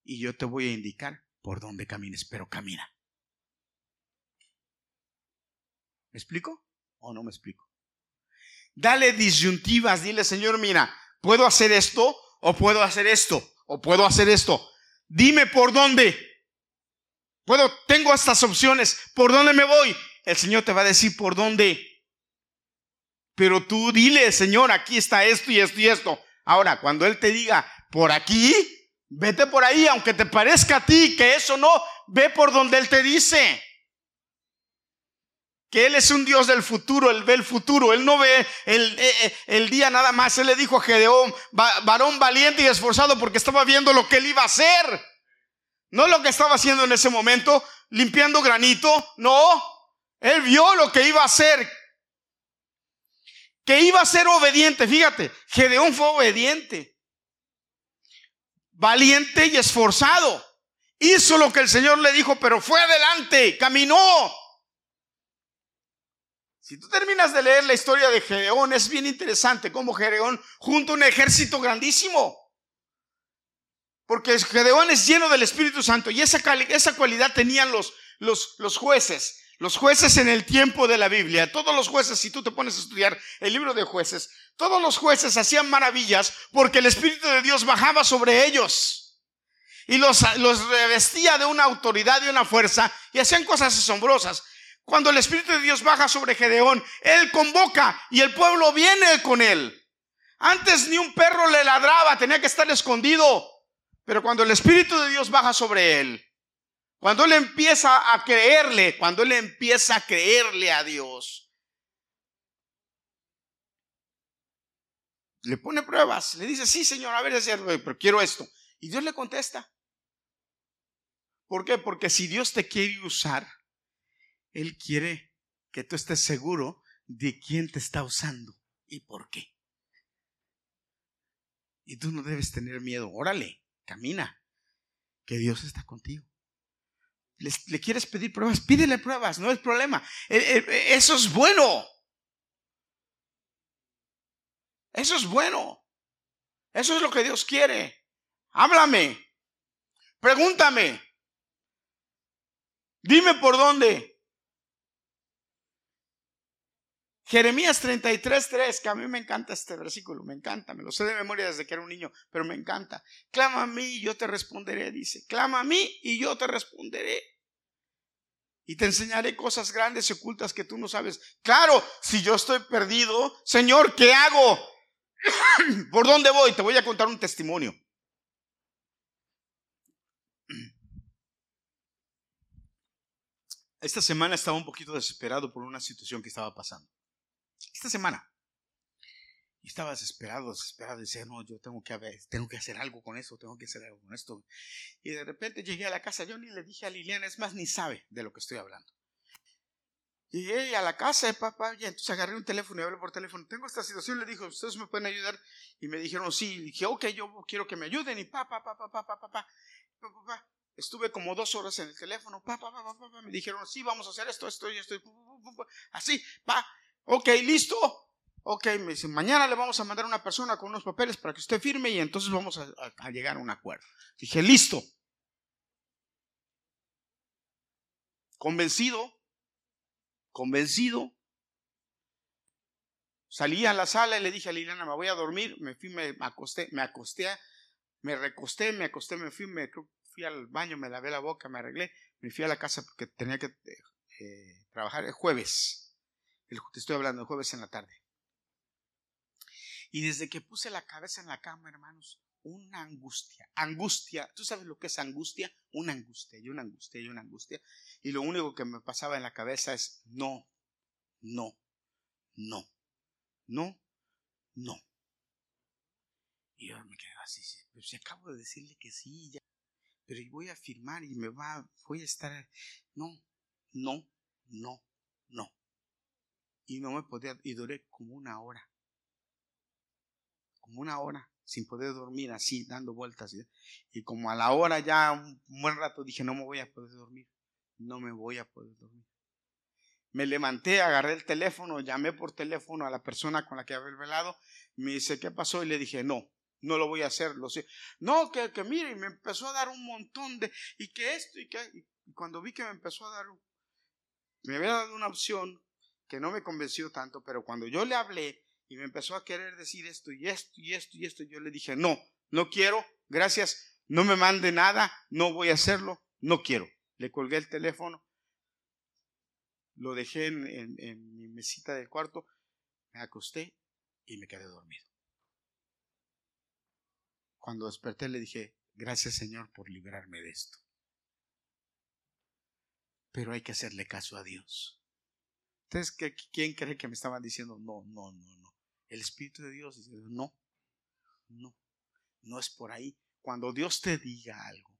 y yo te voy a indicar por dónde camines, pero camina. ¿Me explico o no me explico? Dale disyuntivas, dile, Señor, mira, puedo hacer esto o puedo hacer esto o puedo hacer esto. Dime por dónde. Puedo, tengo estas opciones. ¿Por dónde me voy? El Señor te va a decir por dónde. Pero tú dile, Señor, aquí está esto y esto y esto. Ahora, cuando Él te diga, por aquí, vete por ahí, aunque te parezca a ti que eso no, ve por donde Él te dice. Que Él es un Dios del futuro, Él ve el futuro, Él no ve el, eh, eh, el día nada más. Él le dijo a Gedeón, varón valiente y esforzado, porque estaba viendo lo que Él iba a hacer. No lo que estaba haciendo en ese momento, limpiando granito, no. Él vio lo que iba a hacer. Que iba a ser obediente. Fíjate, Gedeón fue obediente. Valiente y esforzado. Hizo lo que el Señor le dijo, pero fue adelante, caminó. Si tú terminas de leer la historia de Gedeón, es bien interesante cómo Gedeón junto a un ejército grandísimo. Porque Gedeón es lleno del Espíritu Santo y esa, esa cualidad tenían los, los, los jueces. Los jueces en el tiempo de la Biblia, todos los jueces, si tú te pones a estudiar el libro de jueces, todos los jueces hacían maravillas porque el Espíritu de Dios bajaba sobre ellos y los, los revestía de una autoridad y una fuerza y hacían cosas asombrosas. Cuando el Espíritu de Dios baja sobre Gedeón, Él convoca y el pueblo viene con Él. Antes ni un perro le ladraba, tenía que estar escondido. Pero cuando el Espíritu de Dios baja sobre Él, cuando él empieza a creerle, cuando él empieza a creerle a Dios, le pone pruebas, le dice, sí, Señor, a ver, pero quiero esto. Y Dios le contesta. ¿Por qué? Porque si Dios te quiere usar, Él quiere que tú estés seguro de quién te está usando y por qué. Y tú no debes tener miedo. Órale, camina, que Dios está contigo. ¿Le, quieres pedir pruebas? Pídele pruebas, no es problema. Eh, eh, eso es bueno. Eso es bueno. Eso es lo que Dios quiere. Háblame. Pregúntame. Dime por dónde. Jeremías 33, 3, que a mí me encanta este versículo, me encanta, me lo sé de memoria desde que era un niño, pero me encanta. Clama a mí y yo te responderé, dice. Clama a mí y yo te responderé. Y te enseñaré cosas grandes y ocultas que tú no sabes. Claro, si yo estoy perdido, Señor, ¿qué hago? (coughs) ¿Por dónde voy? Te voy a contar un testimonio. Esta semana estaba un poquito desesperado por una situación que estaba pasando esta semana. Y estaba desesperado, desesperado, decía, no, yo tengo que, ver, tengo que hacer algo con eso, tengo que hacer algo con esto. Y de repente llegué a la casa, yo ni le dije a Liliana, es más, ni sabe de lo que estoy hablando. Llegué a la casa de papá y entonces agarré un teléfono y hablé por teléfono, tengo esta situación, le dije, ¿ustedes me pueden ayudar? Y me dijeron, sí, y dije, ok, yo quiero que me ayuden y papá, papá, papá, papá, papá, papá. Estuve como dos horas en el teléfono, papá, papá, papá, me dijeron, sí, vamos a hacer esto, esto y esto, así, pa, ok, listo, Ok, me dice, mañana le vamos a mandar a una persona con unos papeles para que usted firme y entonces vamos a, llegar a un acuerdo. Dije, listo. Convencido, convencido. Salí a la sala y le dije a Liliana, me voy a dormir. Me fui, me acosté, me acosté, me recosté, me acosté, me fui, me fui al baño, me lavé la boca, me arreglé, me fui a la casa porque tenía que eh, trabajar el jueves te estoy hablando el jueves en la tarde. Y desde que puse la cabeza en la cama, hermanos, una angustia, angustia, ¿tú sabes lo que es angustia? Una angustia y una angustia y una angustia. Y lo único que me pasaba en la cabeza es no, no, no, no, no. Y yo me quedé así, pero si acabo de decirle que sí, ya, pero voy a firmar y me va, voy a estar, no, no, no, no y no me podía, y duré como una hora, como una hora, sin poder dormir así, dando vueltas. Y como a la hora ya, un buen rato, dije, no me voy a poder dormir, no me voy a poder dormir. Me levanté, agarré el teléfono, llamé por teléfono a la persona con la que había velado, me dice, ¿qué pasó? Y le dije, no, no lo voy a hacer. No, que, que mire, y me empezó a dar un montón de, y que esto, y que, y cuando vi que me empezó a dar, me había dado una opción que no me convenció tanto, pero cuando yo le hablé y me empezó a querer decir esto y esto y esto y esto, yo le dije, no, no quiero, gracias, no me mande nada, no voy a hacerlo, no quiero. Le colgué el teléfono, lo dejé en, en mi mesita del cuarto, me acosté y me quedé dormido. Cuando desperté le dije, gracias Señor por librarme de esto. Pero hay que hacerle caso a Dios. Entonces, ¿quién cree que me estaban diciendo no, no, no, no? El Espíritu de Dios dice, no, no, no es por ahí. Cuando Dios te diga algo,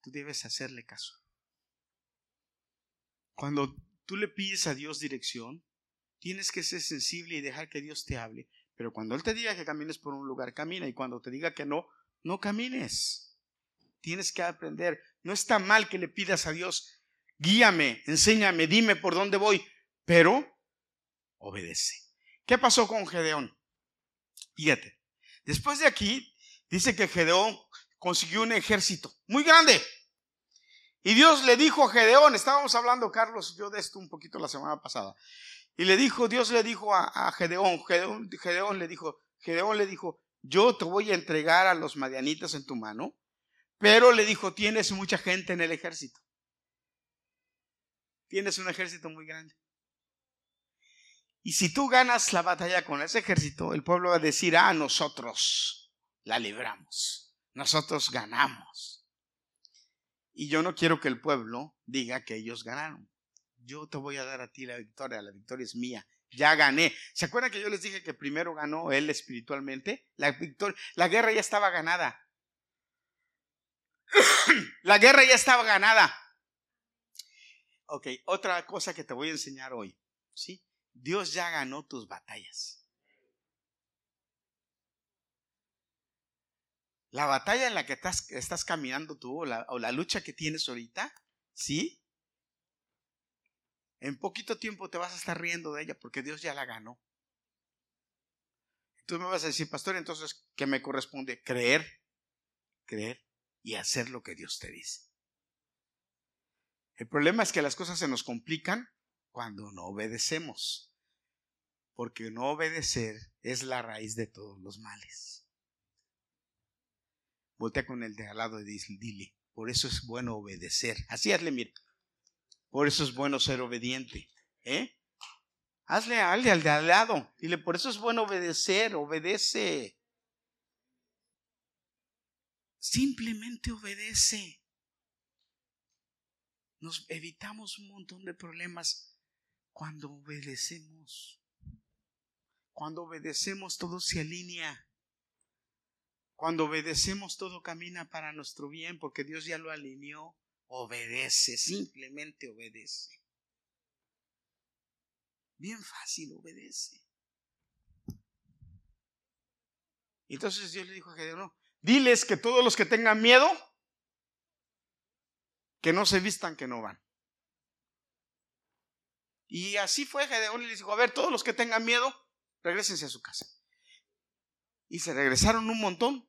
tú debes hacerle caso. Cuando tú le pides a Dios dirección, tienes que ser sensible y dejar que Dios te hable. Pero cuando Él te diga que camines por un lugar, camina. Y cuando te diga que no, no camines. Tienes que aprender. No está mal que le pidas a Dios, guíame, enséñame, dime por dónde voy pero obedece. ¿Qué pasó con Gedeón? Fíjate, después de aquí dice que Gedeón consiguió un ejército muy grande. Y Dios le dijo a Gedeón, estábamos hablando Carlos yo de esto un poquito la semana pasada, y le dijo, Dios le dijo a, Gedeón, Gedeón, Gedeón le dijo, Gedeón le dijo, yo te voy a entregar a los madianitas en tu mano, pero le dijo, tienes mucha gente en el ejército. Tienes un ejército muy grande. Y si tú ganas la batalla con ese ejército, el pueblo va a decir, ah, nosotros la libramos, nosotros ganamos. Y yo no quiero que el pueblo diga que ellos ganaron. Yo te voy a dar a ti la victoria, la victoria es mía. Ya gané. ¿Se acuerdan que yo les dije que primero ganó él espiritualmente? La victoria, la guerra ya estaba ganada. (clears throat) la guerra ya estaba ganada. Ok, otra cosa que te voy a enseñar hoy. ¿Sí? Dios ya ganó tus batallas. La batalla en la que estás, caminando tú o la, o la lucha que tienes ahorita, ¿sí? En poquito tiempo te vas a estar riendo de ella porque Dios ya la ganó. Tú me vas a decir, pastor, entonces, ¿qué me corresponde? Creer, creer y hacer lo que Dios te dice. El problema es que las cosas se nos complican cuando no obedecemos. Porque no obedecer es la raíz de todos los males. Voltea con el de al lado y dile, por eso es bueno obedecer. Así hazle, mira. Por eso es bueno ser obediente. ¿Eh? Hazle, hazle al de al lado. Dile, por eso es bueno obedecer, obedece. Simplemente obedece. Nos evitamos un montón de problemas cuando obedecemos. Cuando obedecemos todo se alinea. Cuando obedecemos todo camina para nuestro bien porque Dios ya lo alineó. Obedece, simplemente obedece. Bien fácil, obedece. Entonces Dios le dijo a Gedeón, diles que todos los que tengan miedo, que no se vistan, que no van. Y así fue Gedeón y le dijo, a ver, todos los que tengan miedo, regresense a su casa. Y se regresaron un montón,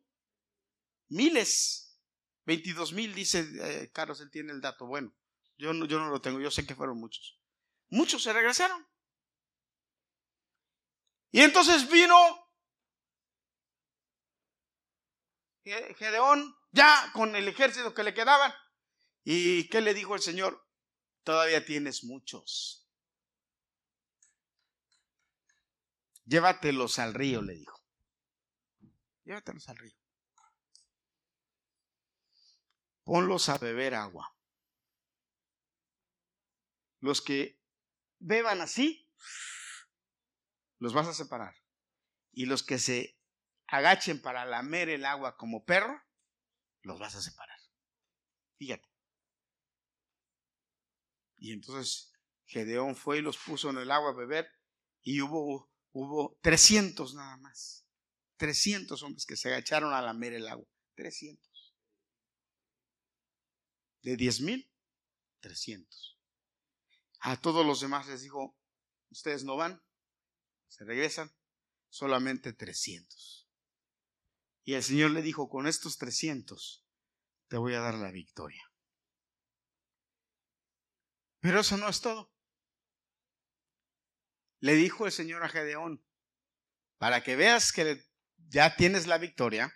miles, 22 mil, dice eh, Carlos, él tiene el dato. Bueno, yo no, yo no lo tengo, yo sé que fueron muchos. Muchos se regresaron. Y entonces vino Gedeón ya con el ejército que le quedaban. ¿Y qué le dijo el Señor? Todavía tienes muchos. Llévatelos al río, le dijo. Llévatelos al río. Ponlos a beber agua. Los que beban así, los vas a separar. Y los que se agachen para lamer el agua como perro, los vas a separar. Fíjate. Y entonces Gedeón fue y los puso en el agua a beber y hubo, hubo 300 nada más. 300 hombres que se agacharon a lamer el agua. 300. De 10 mil, 300. A todos los demás les dijo, ustedes no van, se regresan solamente 300. Y el Señor le dijo, con estos 300 te voy a dar la victoria. Pero eso no es todo. Le dijo el Señor a Gedeón, para que veas que ya tienes la victoria,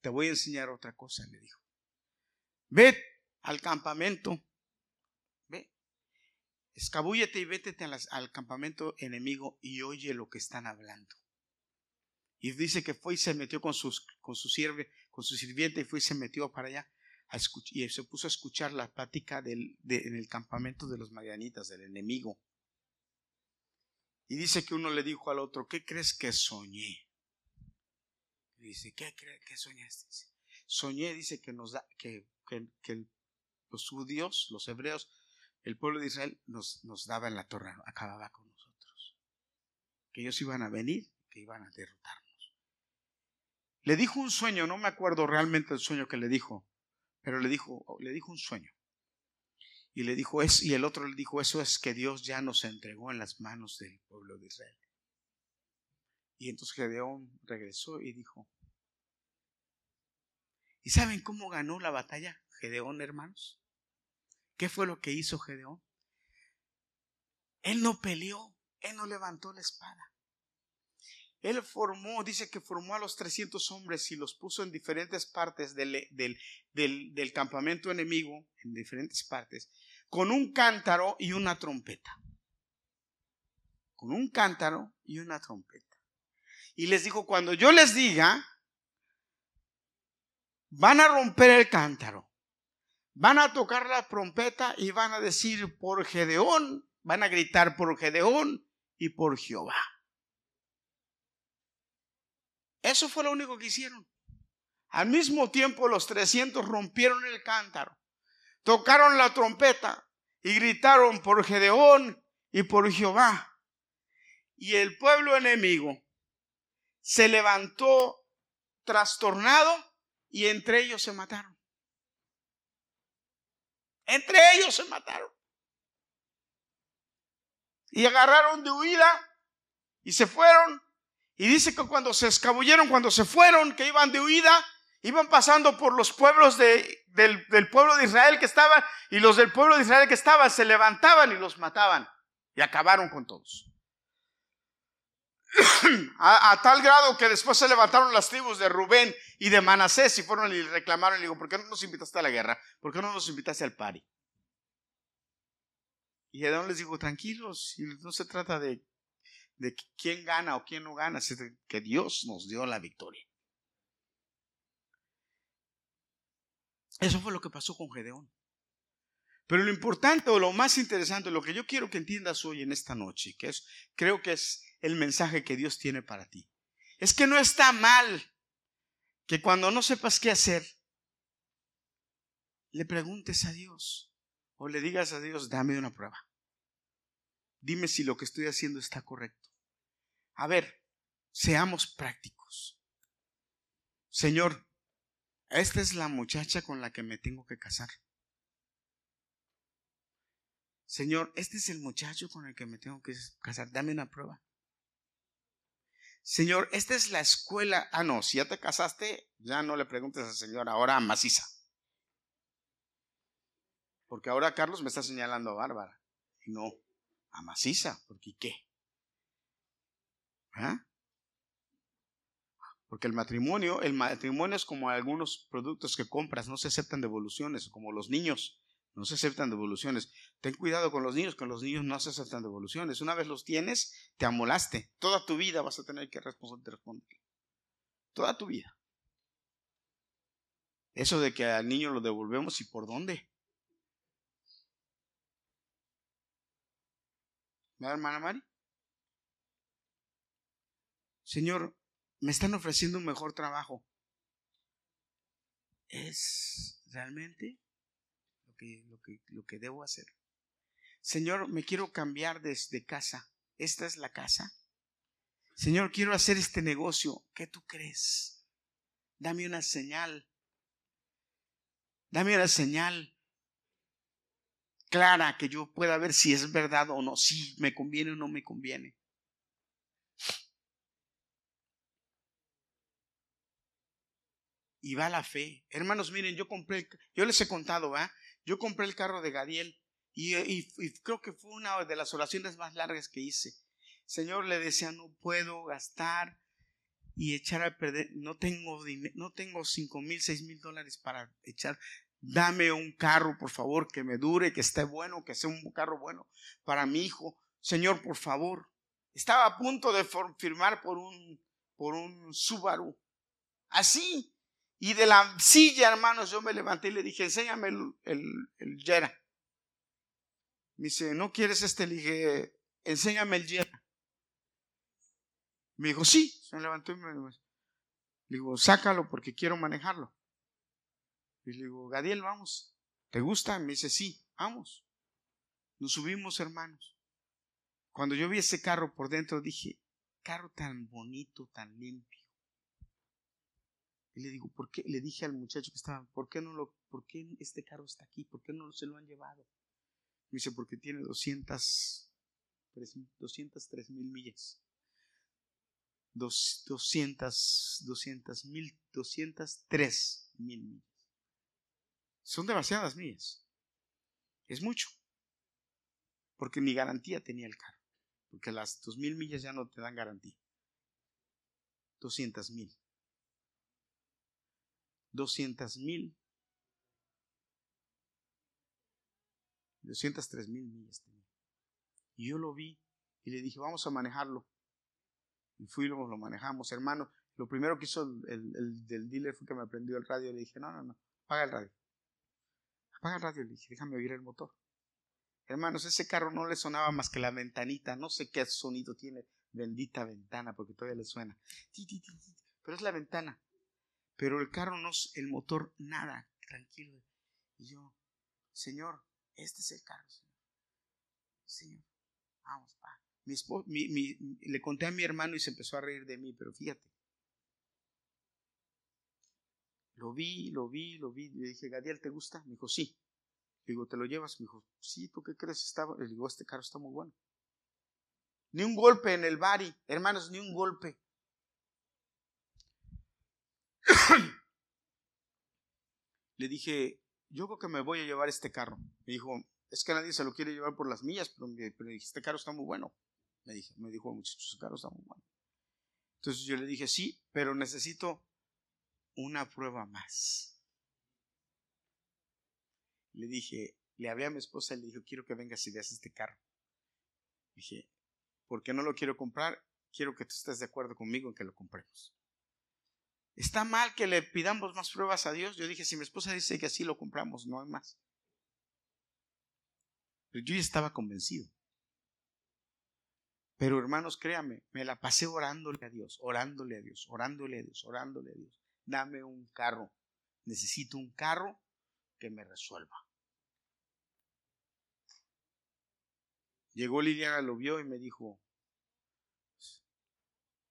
te voy a enseñar otra cosa, le dijo. Ve al campamento escabúllete y vete al campamento enemigo y oye lo que están hablando. Y dice que fue y se metió con, sus, con su con su sirviente y fue y se metió para allá a y se puso a escuchar la plática del, en el campamento de los marianitas, del enemigo. Y dice que uno le dijo al otro, ¿qué crees que soñé? dice, ¿qué crees que soñaste? Soñé, dice que nos da, que, que los judíos, los hebreos, el pueblo de Israel nos, nos daba en la torre, acababa con nosotros. Que ellos iban a venir, que iban a derrotarnos. Le dijo un sueño, no me acuerdo realmente el sueño que le dijo, pero le dijo, le dijo un sueño. Y le dijo, es, y el otro le dijo, eso es que Dios ya nos entregó en las manos del pueblo de Israel. Y entonces Gedeón regresó y dijo, ¿y saben cómo ganó la batalla Gedeón, hermanos? ¿Qué fue lo que hizo Gedeón? Él no peleó, él no levantó la espada. Él formó, dice que formó a los 300 hombres y los puso en diferentes partes del, del, campamento enemigo, en diferentes partes, con un cántaro y una trompeta. Con un cántaro y una trompeta. Y les dijo, cuando yo les diga, van a romper el cántaro van a tocar la trompeta y van a decir por Gedeón, van a gritar por Gedeón y por Jehová. Eso fue lo único que hicieron. Al mismo tiempo los 300 rompieron el cántaro, tocaron la trompeta y gritaron por Gedeón y por Jehová. Y el pueblo enemigo se levantó trastornado y entre ellos se mataron. Entre ellos se mataron. Y agarraron de huida y se fueron. Y dice que cuando se escabulleron, cuando se fueron, que iban de huida, Iban pasando por los pueblos de, del, pueblo de Israel que estaban y los del pueblo de Israel que estaban se levantaban y los mataban y acabaron con todos. (clears throat) a, tal grado que después se levantaron las tribus de Rubén y de Manasés y fueron y reclamaron y digo, ¿por qué no nos invitaste a la guerra? ¿Por qué no nos invitaste al pari? Y Gedeón les dijo, tranquilos, no se trata de, quién gana o quién no gana, es que Dios nos dio la victoria. Eso fue lo que pasó con Gedeón. Pero lo importante o lo más interesante, lo que yo quiero que entiendas hoy en esta noche, que es, creo que es el mensaje que Dios tiene para ti, es que no está mal que cuando no sepas qué hacer, le preguntes a Dios o le digas a Dios, dame una prueba. Dime si lo que estoy haciendo está correcto. A ver, seamos prácticos. Señor, esta es la muchacha con la que me tengo que casar. Señor, este es el muchacho con el que me tengo que casar. Dame una prueba. Señor, esta es la escuela. Ah, no, si ya te casaste, ya no le preguntes al Señor, ahora maciza. Porque ahora Carlos me está señalando a Bárbara. No, a maciza, porque ¿qué? ¿Ah? Porque el matrimonio, el matrimonio es como algunos productos que compras, no se aceptan devoluciones, como los niños, no se aceptan devoluciones. Ten cuidado con los niños, con los niños no se aceptan devoluciones. Una vez los tienes, te amolaste. Toda tu vida vas a tener que responder. Toda tu vida. Eso de que al niño lo devolvemos y por dónde. ¿Me hermana Mari? Señor, me están ofreciendo un mejor trabajo. ¿Es realmente lo que, debo hacer? Señor, me quiero cambiar desde casa. ¿Esta es la casa? Señor, quiero hacer este negocio. ¿Qué tú crees? Dame una señal. Dame una señal clara que yo pueda ver si es verdad o no, si me conviene o no me conviene. Y va la fe. Hermanos, miren, yo compré, yo les he contado, ¿va? Yo compré el carro de Gadiel y, creo que fue una de las oraciones más largas que hice. Señor, le decía, no puedo gastar y echar a perder, no tengo no tengo cinco mil, seis mil dólares para echar. Dame un carro, por favor, que me dure, que esté bueno, que sea un carro bueno para mi hijo. Señor, por favor. Estaba a punto de firmar por un, por un Subaru. Así, y de la silla, hermanos, yo me levanté y le dije, enséñame el, el, Yera. Me dice, ¿no quieres este? Le dije, enséñame el Yera. Me dijo, sí. Se levantó y me dijo, digo, sácalo porque quiero manejarlo. Y le digo, Gadiel, vamos. ¿Te gusta? Me dice, sí, vamos. Nos subimos, hermanos. Cuando yo vi ese carro por dentro, dije, carro tan bonito, tan limpio. Y le digo, ¿por qué? Le dije al muchacho que estaba, ¿por qué no lo, por qué este carro está aquí? ¿Por qué no se lo han llevado? Me dice, porque tiene 200, 203 mil millas. 200, 200 mil, 203 mil millas. Son demasiadas millas. Es mucho. Porque ni garantía tenía el carro. Porque las 2000 millas ya no te dan garantía. 200 mil. 200 mil. 203 mil millas. Y yo lo vi y le dije, vamos a manejarlo. Y fuimos, lo manejamos, hermano. Lo primero que hizo el, el, del dealer fue que me prendió el radio. Le dije, no, no, no, apaga el radio. Apaga el radio. Le dije, déjame oír el motor. Hermanos, ese carro no le sonaba más que la ventanita. No sé qué sonido tiene. Bendita ventana, porque todavía le suena. Pero es la ventana. Pero el carro no, el motor, nada, tranquilo. Y yo, Señor, este es el carro, Señor. Señor, vamos, pa. Mi esposo, le conté a mi hermano y se empezó a reír de mí, pero fíjate. Lo vi, lo vi, lo vi. Le dije, Gadiel, ¿te gusta? Me dijo, sí. Le digo, ¿te lo llevas? Me dijo, sí, ¿tú qué crees? Estaba... Le digo, este carro está muy bueno. Ni un golpe en el bari, hermanos, ni un golpe. Le dije, yo creo que me voy a llevar este carro. Me dijo, es que nadie se lo quiere llevar por las millas, pero, pero este carro está muy bueno. Me, dije, me dijo, muchacho, este carro está muy bueno. Entonces yo le dije, sí, pero necesito una prueba más. Le dije, le hablé a mi esposa y le dije, quiero que vengas y veas este carro. Dije, ¿por qué no lo quiero comprar? Quiero que tú estés de acuerdo conmigo en que lo compremos. ¿Está mal que le pidamos más pruebas a Dios? Yo dije, si mi esposa dice que así lo compramos, no hay más. Pero yo ya estaba convencido. Pero hermanos, créame, me la pasé orándole a Dios, orándole a Dios, orándole a Dios, orándole a Dios. Dame un carro. Necesito un carro que me resuelva. Llegó Liliana, lo vio y me dijo,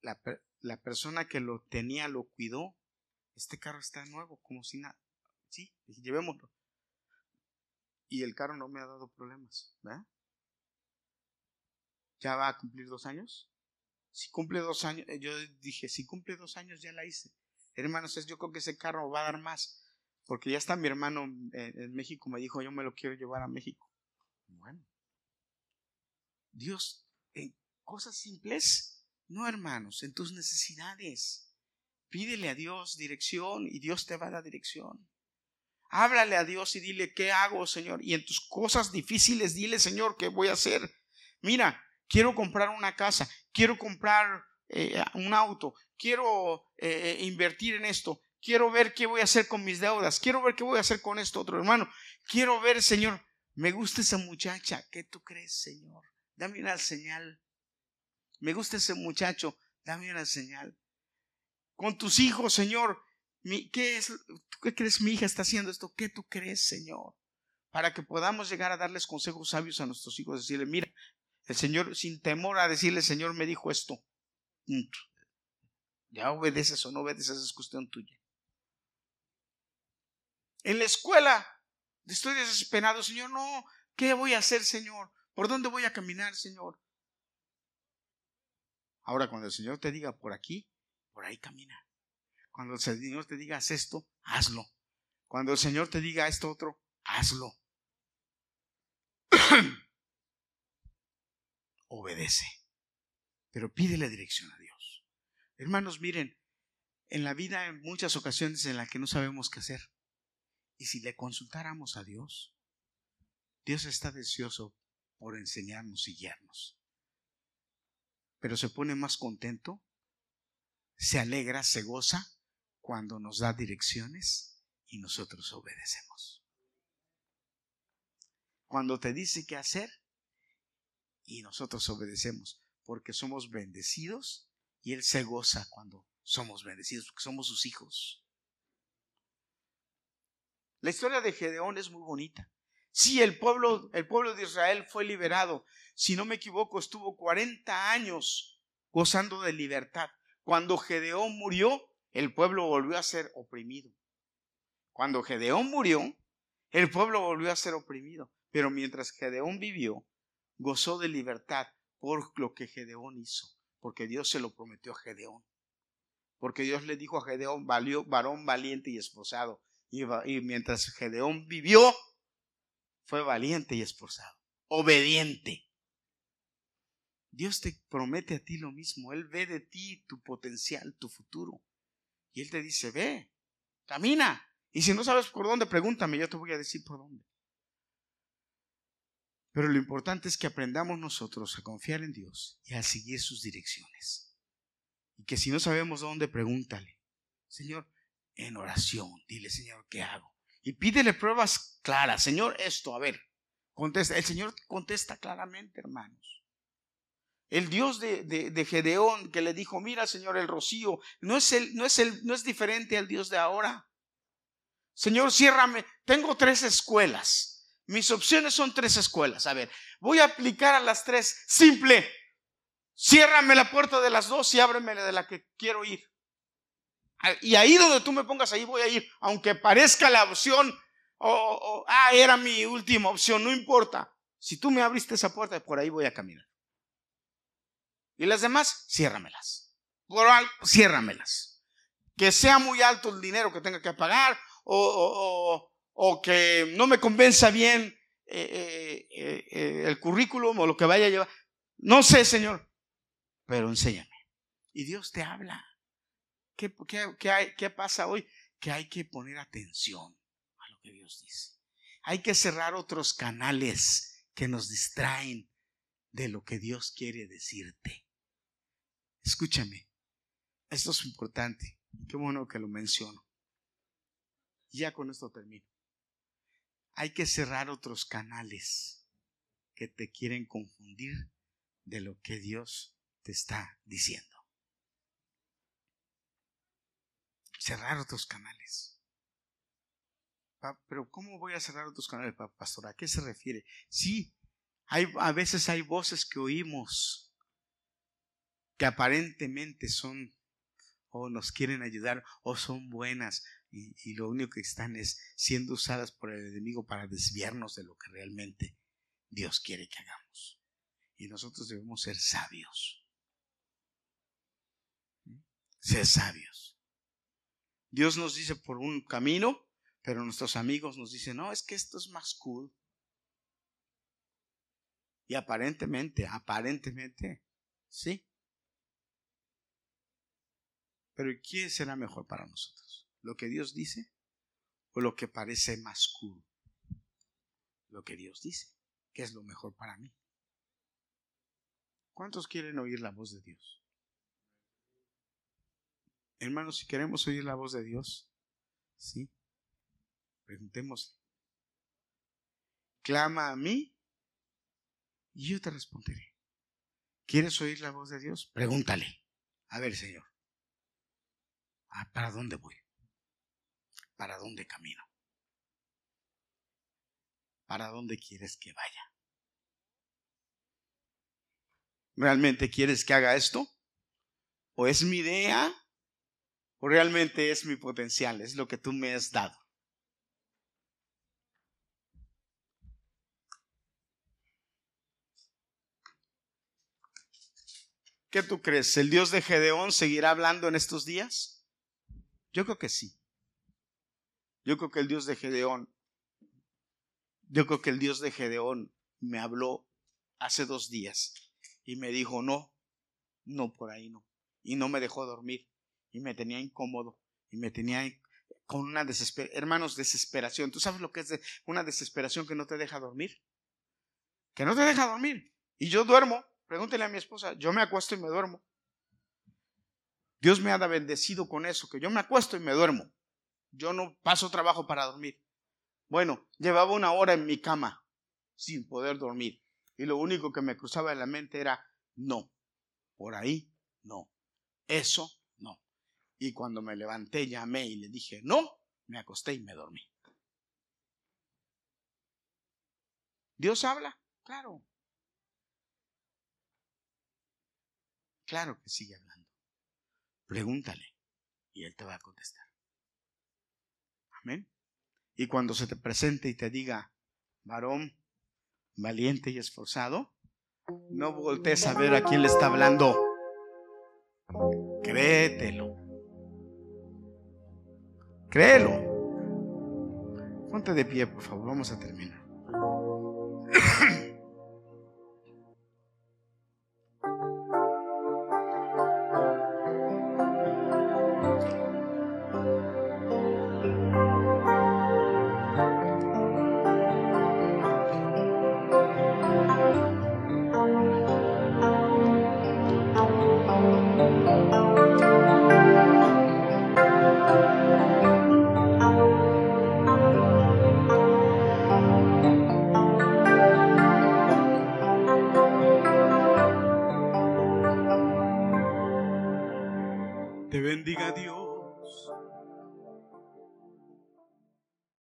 la, la persona que lo tenía lo cuidó, este carro está nuevo, como si nada. Sí, llevémoslo. Y el carro no me ha dado problemas, ¿verdad? ¿Ya va a cumplir dos años? Si cumple dos años, eh, yo dije, si cumple dos años ya la hice. Hermanos, yo creo que ese carro va a dar más. Porque ya está mi hermano en, México, me dijo, yo me lo quiero llevar a México. Bueno. Dios, en cosas simples, no hermanos, en tus necesidades. Pídele a Dios dirección y Dios te va a dar dirección. Háblale a Dios y dile, ¿qué hago, Señor? Y en tus cosas difíciles, dile, Señor, ¿qué voy a hacer? Mira, quiero comprar una casa, quiero comprar eh, un auto, quiero eh, invertir en esto, quiero ver qué voy a hacer con mis deudas, quiero ver qué voy a hacer con esto otro hermano, quiero ver, Señor, me gusta esa muchacha, ¿qué tú crees, Señor? Dame una señal. Me gusta ese muchacho, dame una señal. Con tus hijos, Señor, ¿qué es? ¿Qué crees mi hija está haciendo esto? ¿Qué tú crees, Señor? Para que podamos llegar a darles consejos sabios a nuestros hijos, decirle, mira, el Señor, sin temor a decirle, Señor me dijo esto. Ya obedeces o no obedeces, es cuestión tuya. En la escuela estoy desesperado, Señor, no, ¿qué voy a hacer, Señor? ¿Por dónde voy a caminar, Señor? Ahora, cuando el Señor te diga por aquí, por ahí camina. Cuando el Señor te diga haz esto, hazlo. Cuando el Señor te diga esto otro, hazlo. (clears throat) obedece. Pero pídele dirección a Dios. Hermanos, miren, en la vida hay muchas ocasiones en las que no sabemos qué hacer. Y si le consultáramos a Dios, Dios está deseoso por enseñarnos y guiarnos. Pero se pone más contento, se alegra, se goza cuando nos da direcciones y nosotros obedecemos. Cuando te dice qué hacer, y nosotros obedecemos porque somos bendecidos y Él se goza cuando somos bendecidos porque somos sus hijos. La historia de Gedeón es muy bonita. Sí, el pueblo, el pueblo de Israel fue liberado. Si no me equivoco, estuvo 40 años gozando de libertad. Cuando Gedeón murió, el pueblo volvió a ser oprimido. Cuando Gedeón murió, el pueblo volvió a ser oprimido. Pero mientras Gedeón vivió, gozó de libertad por lo que Gedeón hizo, porque Dios se lo prometió a Gedeón. Porque Dios le dijo a Gedeón, valió, varón valiente y esposado. Y, y mientras Gedeón vivió, fue valiente y esposado, obediente. Dios te promete a ti lo mismo. Él ve de ti tu potencial, tu futuro. Y Él te dice, ve, camina. Y si no sabes por dónde, pregúntame, yo te voy a decir por dónde. Pero lo importante es que aprendamos nosotros a confiar en Dios y a seguir sus direcciones. Y que si no sabemos dónde, pregúntale, Señor, en oración, dile, Señor, ¿qué hago? Y pídele pruebas claras, Señor, esto, a ver, contesta. El Señor contesta claramente, hermanos. El Dios de, de, Gedeón que le dijo, mira, Señor, el rocío, no es, el, no, es el, no es diferente al Dios de ahora. Señor, ciérrame, tengo tres escuelas mis opciones son tres escuelas. A ver, voy a aplicar a las tres. Simple. Ciérrame la puerta de las dos y ábreme la de la que quiero ir. Y ahí donde tú me pongas, ahí voy a ir. Aunque parezca la opción, o, ah, era mi última opción, no importa. Si tú me abriste esa puerta, por ahí voy a caminar. Y las demás, ciérramelas. Por algo, ciérramelas. Que sea muy alto el dinero que tenga que pagar, o, o, que no me convenza bien eh, eh, eh, el currículum o lo que vaya a llevar. No sé, Señor, pero enséñame. Y Dios te habla. ¿Qué, qué, hay, ¿Qué pasa hoy? Que hay que poner atención a lo que Dios dice. Hay que cerrar otros canales que nos distraen de lo que Dios quiere decirte. Escúchame, esto es importante. Qué bueno que lo menciono. Ya con esto termino. Hay que cerrar otros canales que te quieren confundir de lo que Dios te está diciendo. Cerrar otros canales. Pero ¿cómo voy a cerrar otros canales, pastor? ¿A qué se refiere? Sí, hay, a veces hay voces que oímos que aparentemente son o nos quieren ayudar o son buenas y, lo único que están es siendo usadas por el enemigo para desviarnos de lo que realmente Dios quiere que hagamos. Y nosotros debemos ser sabios. Ser sabios. Dios nos dice por un camino, pero nuestros amigos nos dicen, no, es que esto es más cool. Y aparentemente, aparentemente, sí. Pero ¿qué será mejor para nosotros? ¿Lo que Dios dice o lo que parece más cool? Lo que Dios dice, que es lo mejor para mí. ¿Cuántos quieren oír la voz de Dios? Hermanos, si queremos oír la voz de Dios, sí, preguntemos. Clama a mí y yo te responderé. ¿Quieres oír la voz de Dios? Pregúntale. A ver, Señor, ¿para dónde voy? ¿Para dónde camino? ¿Para dónde quieres que vaya? ¿Realmente quieres que haga esto? ¿O es mi idea? ¿O realmente es mi potencial? Es lo que tú me has dado. ¿Qué tú crees? ¿El Dios de Gedeón seguirá hablando en estos días? Yo creo que sí. Yo creo que el Dios de Gedeón, yo creo que el Dios de Gedeón me habló hace dos días y me dijo, no, no, por ahí no. Y no me dejó dormir y me tenía incómodo y me tenía con una desesperación, hermanos, desesperación. ¿Tú sabes lo que es una desesperación que no te deja dormir? Que no te deja dormir. Y yo duermo Pregúntele a mi esposa, yo me acuesto y me duermo. Dios me ha bendecido con eso, que yo me acuesto y me duermo. Yo no paso trabajo para dormir. Bueno, llevaba una hora en mi cama sin poder dormir. Y lo único que me cruzaba en la mente era, no, por ahí, no. Eso. Y cuando me levanté, llamé y le dije, no, me acosté y me dormí. Dios habla, claro. Claro que sigue hablando. Pregúntale y Él te va a contestar. Amén. Y cuando se te presente y te diga, varón valiente y esforzado, no voltees a ver a quién le está hablando. Créetelo. Créelo. Ponte de pie, por favor. Vamos a terminar.